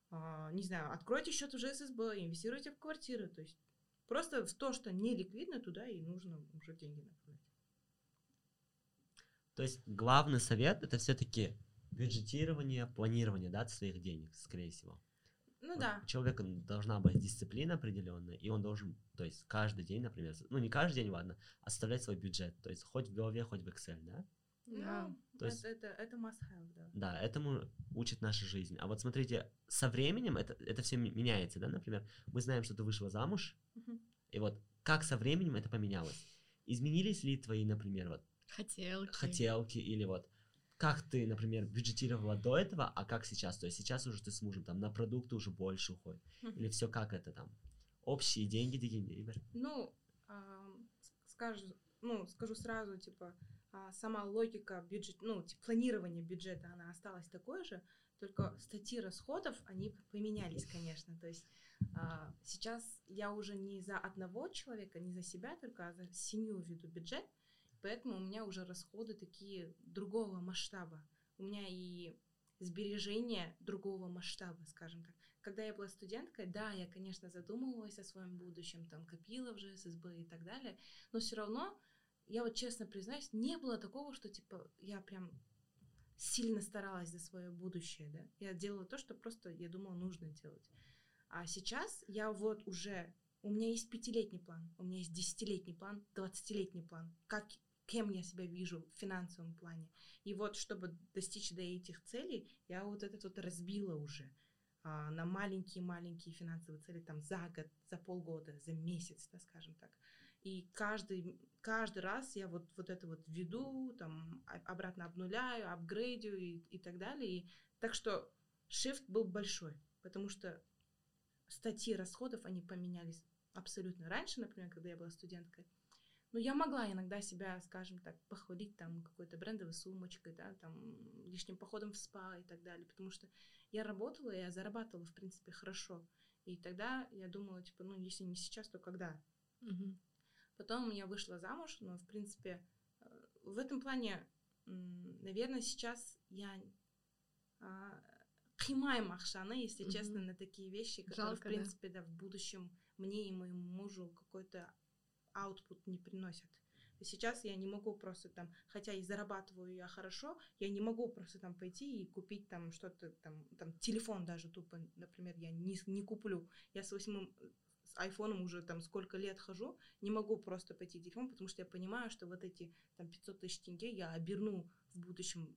а, не знаю, откройте счет в ЖССБ, инвестируйте в квартиры. То есть просто в то, что не ликвидно, туда и нужно уже деньги направлять. То есть главный совет это все-таки бюджетирование, планирование, да, своих денег, скорее всего. Ну Вот да. У человека должна быть дисциплина определенная, и он должен, то есть каждый день, например, ну не каждый день, ладно, оставлять свой бюджет, то есть хоть в голове, хоть в Excel, да? Да. То есть- это, это, это must have, да. Да, этому учит наша жизнь. А вот смотрите, со временем это, это все меняется, да, например, мы знаем, что ты вышла замуж, и вот как со временем это поменялось? Изменились ли твои, например, вот Хотелки. хотелки или вот как ты, например, бюджетировала до этого, а как сейчас? То есть сейчас уже ты с мужем там на продукты уже больше уходит. Или все как это там? Общие деньги, деньги. Ну, с- скажу, ну, скажу сразу, типа, а, сама логика бюджет, ну, типа, планирования бюджета, она осталась такой же, только статьи расходов, они поменялись, конечно. То есть а, сейчас я уже не за одного человека, не за себя только, а за семью веду бюджет, поэтому у меня уже расходы такие другого масштаба. У меня и сбережения другого масштаба, скажем так. Когда я была студенткой, да, я, конечно, задумывалась о своем будущем, там, копила в ЖССБ и так далее, но все равно, я вот честно признаюсь, не было такого, что, типа, я прям сильно старалась за свое будущее, да. Я делала то, что просто, я думала, нужно делать. А сейчас я вот уже, у меня есть пятилетний план, у меня есть десятилетний план, двадцатилетний план, как, кем я себя вижу в финансовом плане. И вот, чтобы достичь до этих целей, я вот этот вот разбила уже а, на маленькие-маленькие финансовые цели там за год, за полгода, за месяц, да, скажем так. И каждый, каждый раз я вот, вот это вот веду, там, обратно обнуляю, апгрейдю и, и так далее. И, так что shift был большой, потому что статьи расходов, они поменялись абсолютно. Раньше, например, когда я была студенткой, ну, я могла иногда себя, скажем так, похвалить там какой-то брендовой сумочкой, да, там, лишним походом в спа и так далее, потому что я работала, я зарабатывала, в принципе, хорошо. И тогда я думала, типа, ну, если не сейчас, то когда? Мгм. Потом я вышла замуж, но, в принципе, э, в этом плане, наверное, сейчас я а, қимаймын ақшаны, если честно, на такие вещи, которые, Жалко, в да? принципе, да, в будущем мне и моему мужу какой-то аутпут не приносят. Сейчас я не могу просто там, хотя и зарабатываю я хорошо, я не могу просто там пойти и купить там что-то там, там телефон даже тупо, например, я не, не куплю. Я с восьмым с айфоном уже там сколько лет хожу, не могу просто пойти телефон, потому что я понимаю, что вот эти там 500 тысяч тенге я оберну в будущем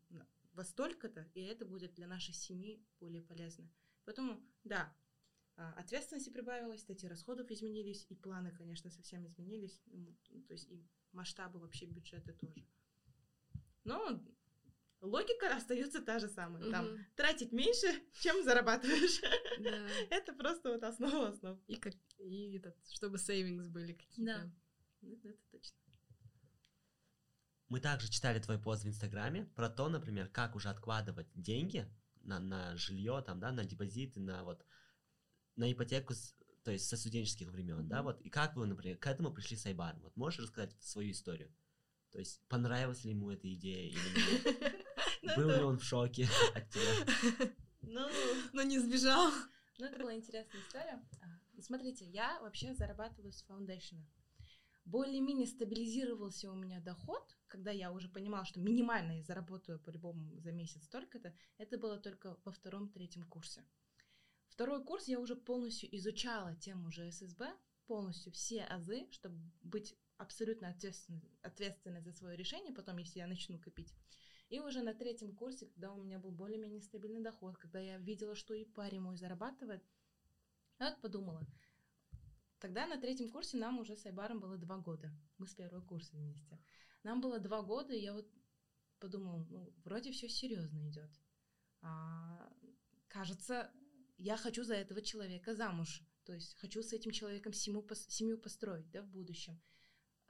во столько-то, и это будет для нашей семьи более полезно. Поэтому, да, ответственности прибавилось, статьи расходов изменились, и планы, конечно, совсем изменились, м, то есть и масштабы вообще бюджета тоже. Но логика остается та же самая. Там Мгм. тратить меньше, *laughs* чем зарабатываешь. Да. *laughs* Это просто вот основа основ. И как и этот, чтобы сейвингс были какие-то. Да. Это это точно. Мы также читали твой пост в Инстаграме про то, например, как уже откладывать деньги на, на жилье, там, да, на депозиты, на вот на ипотеку, с- то есть со студенческих времен, да, вот. И как вы, например, к этому пришли с Айбаром? Вот можешь рассказать свою историю? То есть понравилась ли ему эта идея или нет? *laughs* Ну, Был ли он в шоке *laughs* от тебя? *laughs* Ну, Но не сбежал. Ну, это была интересная история. А, Смотрите, я вообще зарабатываю с фаундейшена. Более-менее стабилизировался у меня доход, когда я уже понимала, что минимально я заработаю по-любому за месяц столько-то. Это было только во втором-третьем курсе. Второй курс я уже полностью изучала тему ЖССБ, полностью все азы, чтобы быть абсолютно ответственной, ответственной за свое решение, потом, если я начну копить. И уже на третьем курсе, когда у меня был более-менее стабильный доход, когда я видела, что и парень мой зарабатывает, я вот подумала. Тогда на третьем курсе нам уже с Айбаром было два года. Мы с первого курса вместе. Нам было два года, и я вот подумала, ну, вроде все серьезно идет. А, кажется, я хочу за этого человека замуж. То есть хочу с этим человеком семью, семью построить да, в будущем.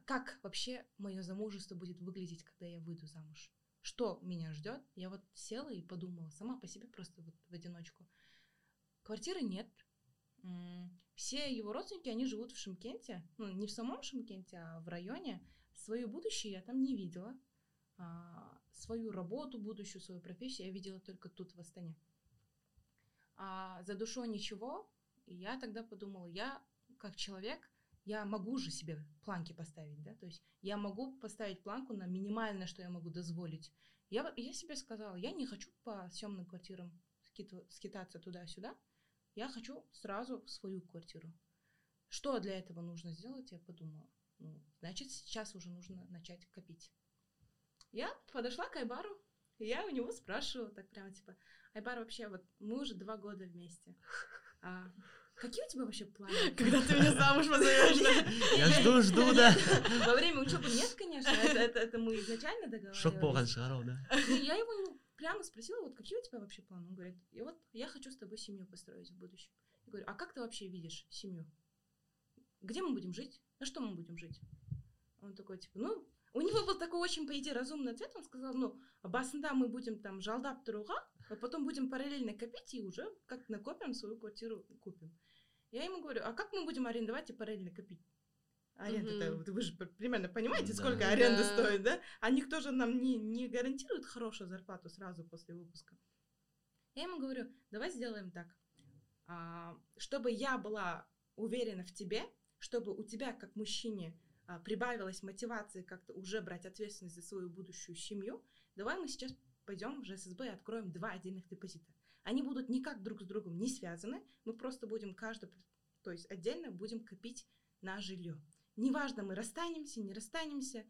Как вообще мое замужество будет выглядеть, когда я выйду замуж? Что меня ждет? Я вот села и подумала сама по себе просто вот в одиночку. Квартиры нет. Все его родственники, они живут в Шымкенте. Ну, не в самом Шымкенте, а в районе. Свое будущее я там не видела. А, свою работу будущую, свою профессию я видела только тут, в Астане. А за душой ничего. И я тогда подумала, я как человек, я могу же себе планки поставить, да, то есть я могу поставить планку на минимальное, что я могу дозволить. Я, я себе сказала, я не хочу по съемным квартирам скитаться туда-сюда, я хочу сразу в свою квартиру. Что для этого нужно сделать, я подумала. Ну, значит, сейчас уже нужно начать копить. Я подошла к Айбару, и я у него спрашиваю, так прямо типа, Айбар, вообще, вот мы уже два года вместе. А какие у тебя вообще планы? Когда ты меня замуж позовешь? Я жду, жду, да. Во время учебы нет, конечно, это, мы изначально договаривались. Шок болған шығар ол, да. Ну, я его прямо спросила, вот какие у тебя вообще планы? Он говорит, и вот я хочу с тобой семью построить в будущем. Я говорю, а как ты вообще видишь семью? Где мы будем жить? На что мы будем жить? Он такой, типа, ну, у него был такой очень, по идее, разумный ответ. Он сказал, ну, басында мы будем там жалдап тұруға, а потом будем параллельно копить и уже как накопим свою квартиру купим. Я ему говорю, а как мы будем арендовать и параллельно копить? Аренда, Мгм. вы же примерно понимаете, Да. сколько аренда Да. стоит, да? А никто же нам не, не гарантирует хорошую зарплату сразу после выпуска. Я ему говорю, давай сделаем так. А, чтобы я была уверена в тебе, чтобы у тебя, как мужчине, прибавилась мотивации как-то уже брать ответственность за свою будущую семью, давай мы сейчас пойдем в ЖССБ и откроем два отдельных депозита. Они будут никак друг с другом не связаны, мы просто будем каждый, то есть отдельно будем копить на жилье. Неважно, мы расстанемся, не расстанемся,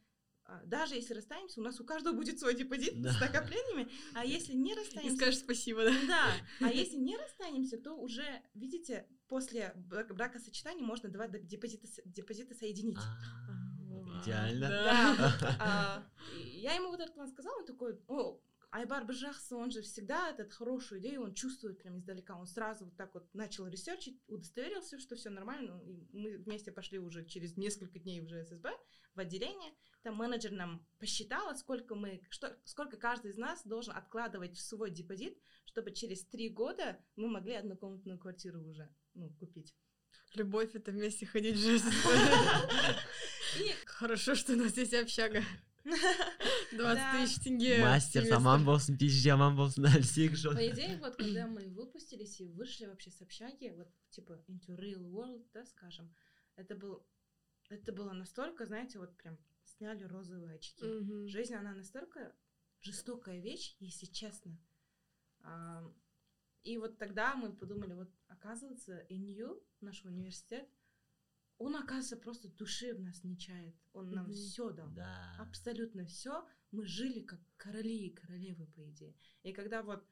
а, даже если расстанемся, у нас у каждого будет свой депозит Да. с накоплениями, а если не И расстанемся, скажешь спасибо, да? да, а если не расстанемся, то уже, видите, после бра- бракосочетания можно два депозита, депозита соединить. А, Идеально. Да. *laughs* А, я ему вот этот план сказала, он такой, о, Айбар Бажахс, он же всегда этот хорошую идею, он чувствует прям издалека, он сразу вот так вот начал ресерчить, удостоверился, что все нормально, и мы вместе пошли уже через несколько дней в ЖССБ в отделение, там менеджер нам посчитала, сколько мы, что, сколько каждый из нас должен откладывать в свой депозит, чтобы через три года мы могли однокомнатную квартиру уже ну, купить. Любовь это вместе ходить в жизнь. *laughs* И Хорошо, что у нас есть общага. 20 *laughs* Да. тысяч тенге. Мастер тамам болсын, пиш жаман болсын, әлсек жол. По идее, вот когда мы выпустились и вышли вообще с общаги, вот типа into real world, да, скажем, это был, это было настолько, знаете, вот прям сняли розовые очки. Жизнь, она настолько жестокая вещь, если честно. И вот тогда мы подумали, вот оказывается, ИНЮ, наш университет, он, оказывается, просто души в нас не чает. Он нам Мгм. все дал. Да. Абсолютно все. Мы жили как короли и королевы, по идее. И когда вот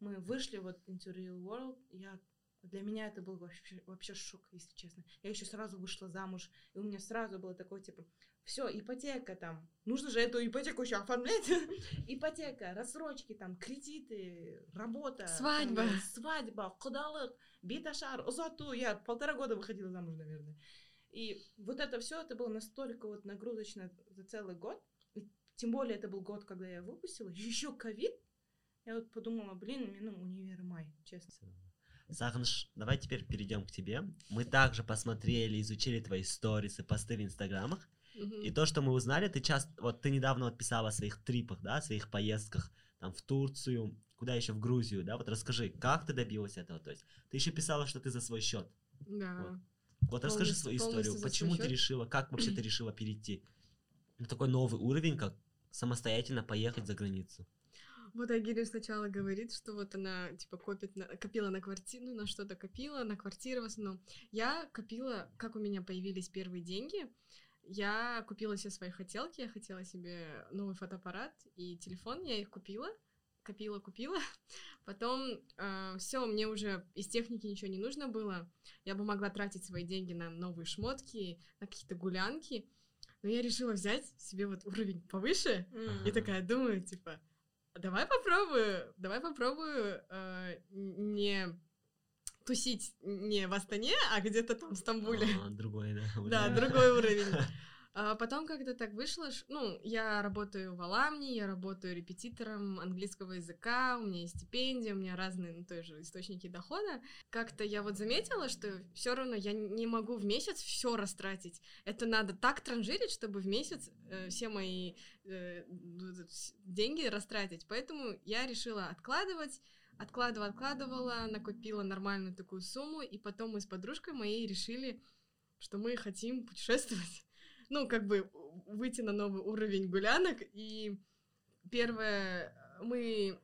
мы вышли вот into real world, я для меня это был вообще, вообще шок, если честно. Я еще сразу вышла замуж, и у меня сразу было такое, типа, все, ипотека там, нужно же эту ипотеку еще оформлять. *laughs* Ипотека, рассрочки там, кредиты, работа. Свадьба. там, Свадьба, кудалык, биташар, узату. Я полтора года выходила замуж, наверное. И вот это все, это было настолько вот нагрузочно за целый год. И тем более это был год, когда я выпустила. Еще ковид. Я вот подумала, блин, мне ну, универ май, честно. Сахныш, давай теперь перейдем к тебе. Мы также посмотрели, изучили твои сторисы, посты в инстаграмах. И то, что мы узнали, ты часто, вот ты недавно вот писала о своих трипах, да, о своих поездках, там, в Турцию, куда еще, в Грузию, да, вот расскажи, как ты добилась этого, то есть, ты еще писала, что ты за свой счет. Да. Вот расскажи Полностью- свою историю, почему ты решила, как вообще *clears throat* ты решила перейти на такой новый уровень, как самостоятельно поехать за границу? Вот Агирин сначала говорит, что вот она, типа, копит на, копила на квартиру, ну, на что-то копила, на квартиру в основном. Я копила, как у меня появились первые деньги, я купила все свои хотелки, я хотела себе новый фотоаппарат и телефон, я их купила, копила, купила. *laughs* Потом все, мне уже из техники ничего не нужно было. Я бы могла тратить свои деньги на новые шмотки, на какие-то гулянки. Но я решила взять себе вот уровень повыше, М. и такая думаю, типа, давай попробую, давай попробую э, не тусить не в Астане, а где-то там в Стамбуле. А, другой, да. *laughs* Да, другой *laughs* уровень. А потом как-то так вышло, ш- ну, я работаю в Аламне, я работаю репетитором английского языка, у меня есть стипендия, у меня разные, ну, тоже источники дохода. Как-то я вот заметила, что все равно я не могу в месяц все растратить. Это надо так транжирить, чтобы в месяц э, все мои э, деньги растратить. Поэтому я решила откладывать, откладывала, откладывала, накопила нормальную такую сумму, и потом мы с подружкой моей решили, что мы хотим путешествовать. *laughs* Ну, как бы выйти на новый уровень гулянок. И первое, мы...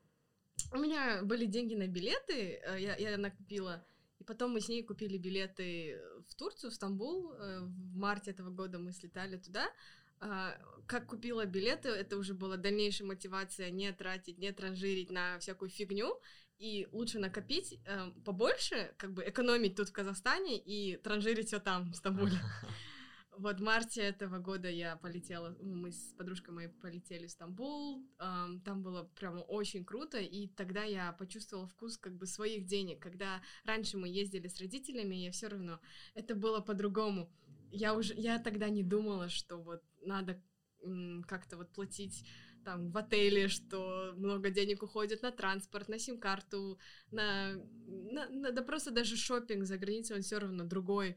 У меня были деньги на билеты, э, я, я накопила. И потом мы с ней купили билеты в Турцию, в Стамбул. э, В марте этого года мы слетали туда. А, Как купила билеты, это уже была дальнейшая мотивация не тратить, не транжирить на всякую фигню. И лучше накопить э, побольше, как бы экономить тут в Казахстане и транжирить все там, в Стамбуле. *laughs* Вот в марте этого года я полетела, ну, мы с подружкой моей полетели в Стамбул, ам, там было прямо очень круто, и тогда я почувствовала вкус как бы своих денег, когда раньше мы ездили с родителями, я все равно, это было по-другому. Я уже, я тогда не думала, что вот надо как-то вот платить там в отеле, что много денег уходит на транспорт, на сим-карту, на, на- на- да просто даже шопинг за границей, он все равно другой.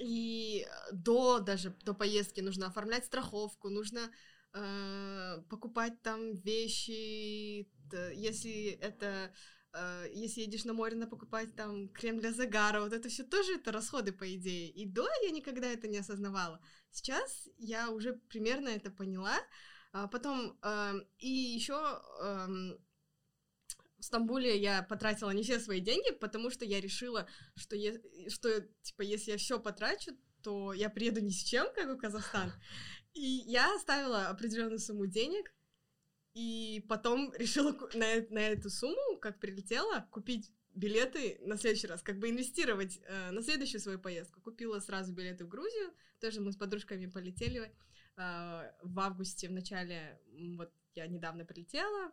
И до даже до поездки нужно оформлять страховку, нужно э, покупать там вещи, если это э, если едешь на море, надо покупать там крем для загара, вот это все тоже это расходы по идее. И до я никогда это не осознавала. Сейчас я уже примерно это поняла. А потом эм, и еще в Стамбуле я потратила не все свои деньги, потому что я решила, что, е- что типа, если я все потрачу, то я приеду ни с чем, как в Казахстан. *laughs* И я оставила определенную сумму денег, и потом решила на, на эту сумму, как прилетела, купить билеты на следующий раз, как бы инвестировать э, на следующую свою поездку. Купила сразу билеты в Грузию, тоже мы с подружками полетели э, в августе, в начале, вот я недавно прилетела,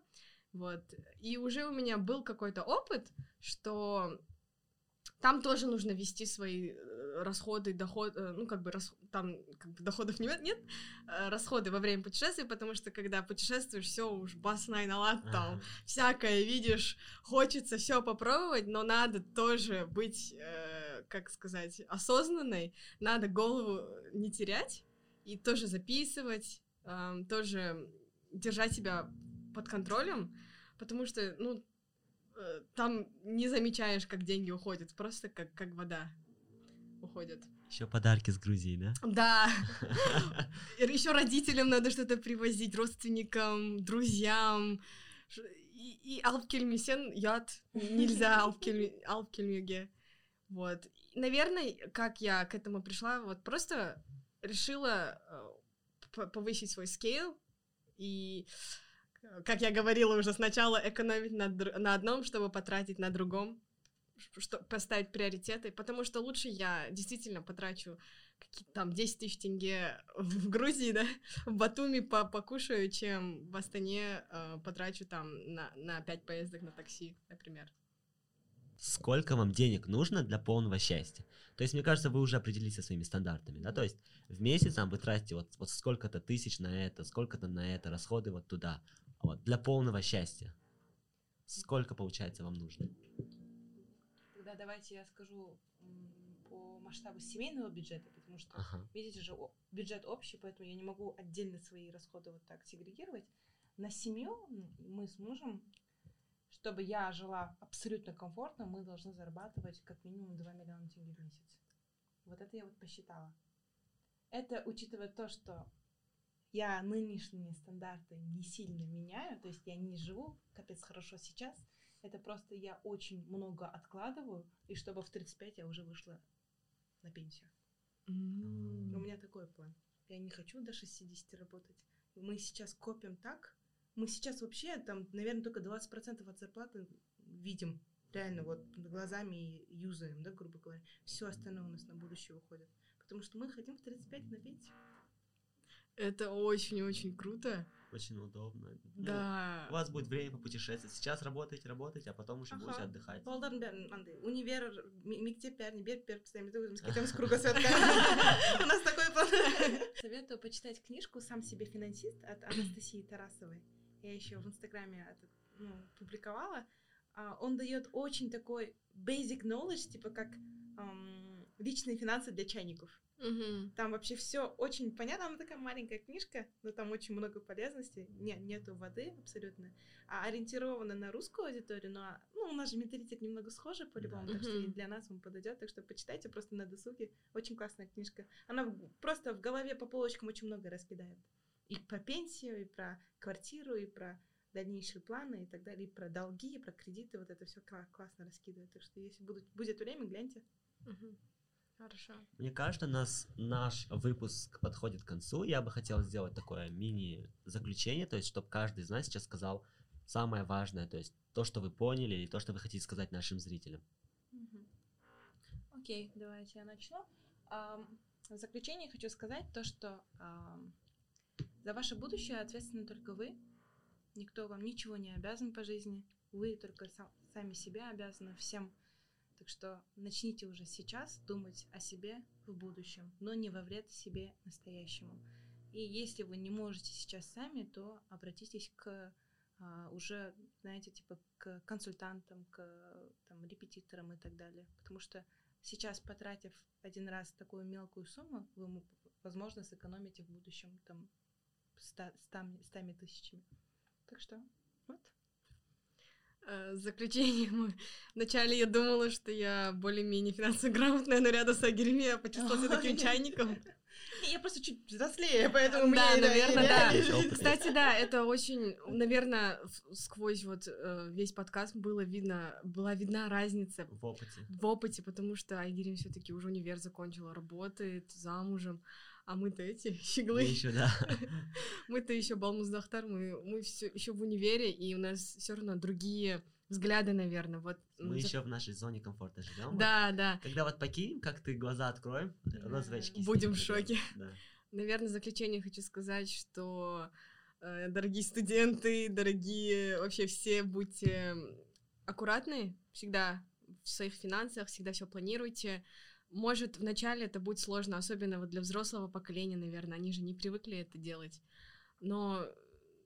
вот, и уже у меня был какой-то опыт, что там тоже нужно вести свои э, расходы, доход, э, ну, как бы, рас- там как бы доходов нет, нет э, расходы во время путешествия, потому что когда путешествуешь, все уж баснай налад, там, Ага. всякое видишь, хочется все попробовать, но надо тоже быть, э, как сказать, осознанной, надо голову не терять, и тоже записывать, тоже держать себя под контролем, потому что, ну, э, там не замечаешь, как деньги уходят, просто как, как вода уходят. Еще подарки с Грузии, да? Да. *laughs* Еще родителям надо что-то привозить, родственникам, друзьям. И, и алып келмесең ят нельзя алып келме- *laughs* алып келмеуге. Вот. И, Наверное, как я к этому пришла, вот просто решила э, повысить свой скейл и, как я говорила уже сначала, экономить на, на одном, чтобы потратить на другом, ш- что, поставить приоритеты, потому что лучше я действительно потрачу какие-то там 10 тысяч тенге в Грузии, да, *laughs* в Батуми по покушаю, чем в Астане э, потрачу там на, на 5 поездок на такси, например. Сколько вам денег нужно для полного счастья? То есть, мне кажется, вы уже определились со своими стандартами, да? То есть, в месяц там вы тратите вот, вот сколько-то тысяч на это, сколько-то на это, расходы вот туда. Вот, для полного счастья. Сколько, получается, вам нужно? Тогда давайте я скажу по масштабу семейного бюджета, потому что, Ага. видите же, бюджет общий, поэтому я не могу отдельно свои расходы вот так сегрегировать. На семью мы с мужем, чтобы я жила абсолютно комфортно, мы должны зарабатывать как минимум 2 миллиона тенге в месяц. Вот это я вот посчитала. Это учитывая то, что я нынешние стандарты не сильно меняю, то есть я не живу капец хорошо сейчас, это просто я очень много откладываю, и чтобы в 35 я уже вышла на пенсию. У меня такой план. Я не хочу до 60 работать. Мы сейчас копим так Мы сейчас вообще там, наверное, только 20% от зарплаты видим. Реально, вот глазами и юзаем, да, грубо говоря. Все остальное у нас на будущее уходит. Потому что мы хотим в 35 на пенсию. Это очень-очень круто. Очень удобно. Ну, Да. У вас будет время попутешествовать. Сейчас работаете, работаете, а потом уже Ага. будете отдыхать. балдардың бәрін андай универ м- мектеп бәріне беріп беріп тастаймыз да өзіміз кетеміз кругосветка *laughs* у нас такой план советую почитать книжку сам себе финансист от Анастасии Тарасовой я еще в инстаграме это, ну, публиковала А, он дает очень такой basic knowledge типа как ам, личные финансы для чайников Мгм. там вообще все очень понятно. Она такая маленькая книжка, но там очень много полезностей. Не, нету воды абсолютно. А ориентирована на русскую аудиторию, но ну, у нас же менталитет немного схожий по-любому, так что и для нас он подойдет. Так что почитайте просто на досуге. Очень классная книжка. Она в- просто в голове по полочкам очень много раскидает. И про пенсию, и про квартиру, и про дальнейшие планы и так далее, и про долги, и про кредиты, вот это все классно раскидывает. Так что если будут, будет время, гляньте. Мгм. Хорошо. Мне кажется, нас, наш выпуск подходит к концу. Я бы хотел сделать такое мини-заключение, то есть, чтобы каждый из нас сейчас сказал самое важное, то есть то, что вы поняли, и то, что вы хотите сказать нашим зрителям. Окей, давайте я начну. Ам, В заключение хочу сказать то, что ам, за ваше будущее ответственны только вы. Никто вам ничего не обязан по жизни. Вы только сам- сами себе обязаны всем. Так что начните уже сейчас думать о себе в будущем, но не во вред себе настоящему. И если вы не можете сейчас сами, то обратитесь к а, уже, знаете, типа к консультантам, к там, репетиторам и так далее. Потому что сейчас, потратив один раз такую мелкую сумму, вы, мо- возможно, сэкономите в будущем там стами, стами тысячами. Так что, вот. Э, Заключение мы. Вначале я думала, что я более-менее финансово грамотная, но рядом с Агирми я почувствовала себя таким чайником. Я просто чуть взрослее, поэтому Да, наверное, да. Кстати, да, это очень, наверное, в- сквозь вот э, весь подкаст было видно, была видна разница В опыте. в опыте, потому что Айгерим все-таки уже универ закончила, работает, замужем, а мы-то эти *laughs* щеглы, еще, да. *laughs* мы-то еще балмуздахтар, мы, мы все еще в универе, и у нас все равно другие взгляды, наверное, вот. Мы за- еще в нашей зоне комфорта живем. Да, да. Когда вот покинем, как ты глаза откроем, розовые очки. Будем в шоке. Да. *laughs* Наверное, в заключение хочу сказать, что э, дорогие студенты, дорогие вообще все, будьте аккуратны всегда в своих финансах, всегда все планируйте. Может, вначале это будет сложно, особенно вот для взрослого поколения, наверное, они же не привыкли это делать. Но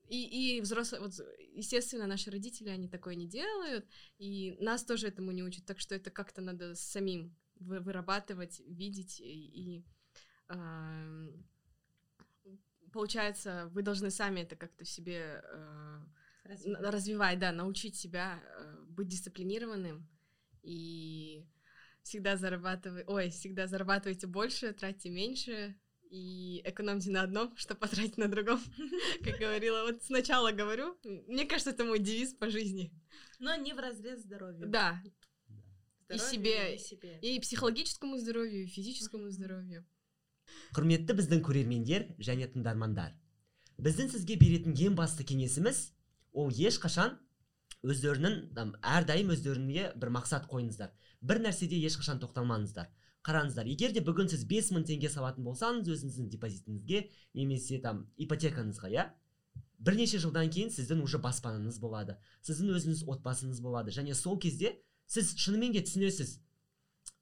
и, и взрослые, вот, естественно, наши родители, они такое не делают, и нас тоже этому не учат, так что это как-то надо самим вы- вырабатывать, видеть и, и, ам, получается, вы должны сами это как-то в себе э, развивать, да, научить себя э, быть дисциплинированным и всегда зарабатывать, ой, всегда зарабатывайте больше, тратьте меньше и экономьте на одном, *laughs* что потратить на другом. *laughs* Как говорила, вот сначала говорю, мне кажется, это мой девиз по жизни. Но не в разрез здоровью. Да, и Здоровью себе, и себе. и психологическому здоровью, и физическому здоровью. құрметті біздің көрермендер және тыңдармандар біздің сізге беретін ең басты кеңесіміз ол ешқашан өздерінің там, әрдайым өздеріне бір мақсат қойыңыздар. Бір нәрседе ешқашан тоқталмаңыздар. Қараңыздар егер де бүгін сіз 5000 теңге салатын болсаңыз өзіңіздің депозитіңізге немесе там ипотекаңызға иә бірнеше жылдан кейін сіздің уже баспанаңыз болады. Сіздің өзіңіз отбасыңыз болады. Және сол кезде сіз шынымен де түсінесіз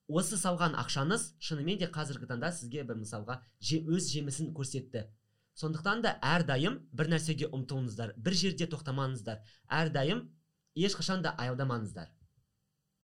осы салған ақшаңыз шынымен де қазіргі таңда сізге бір мысалға же, өз жемісін көрсетті. Сондықтан да әрдайым бір нәрсеге ұмтылыңыздар бір жерде тоқтамаңыздар. Әрдайым ешқашан да аялдамаңыздар.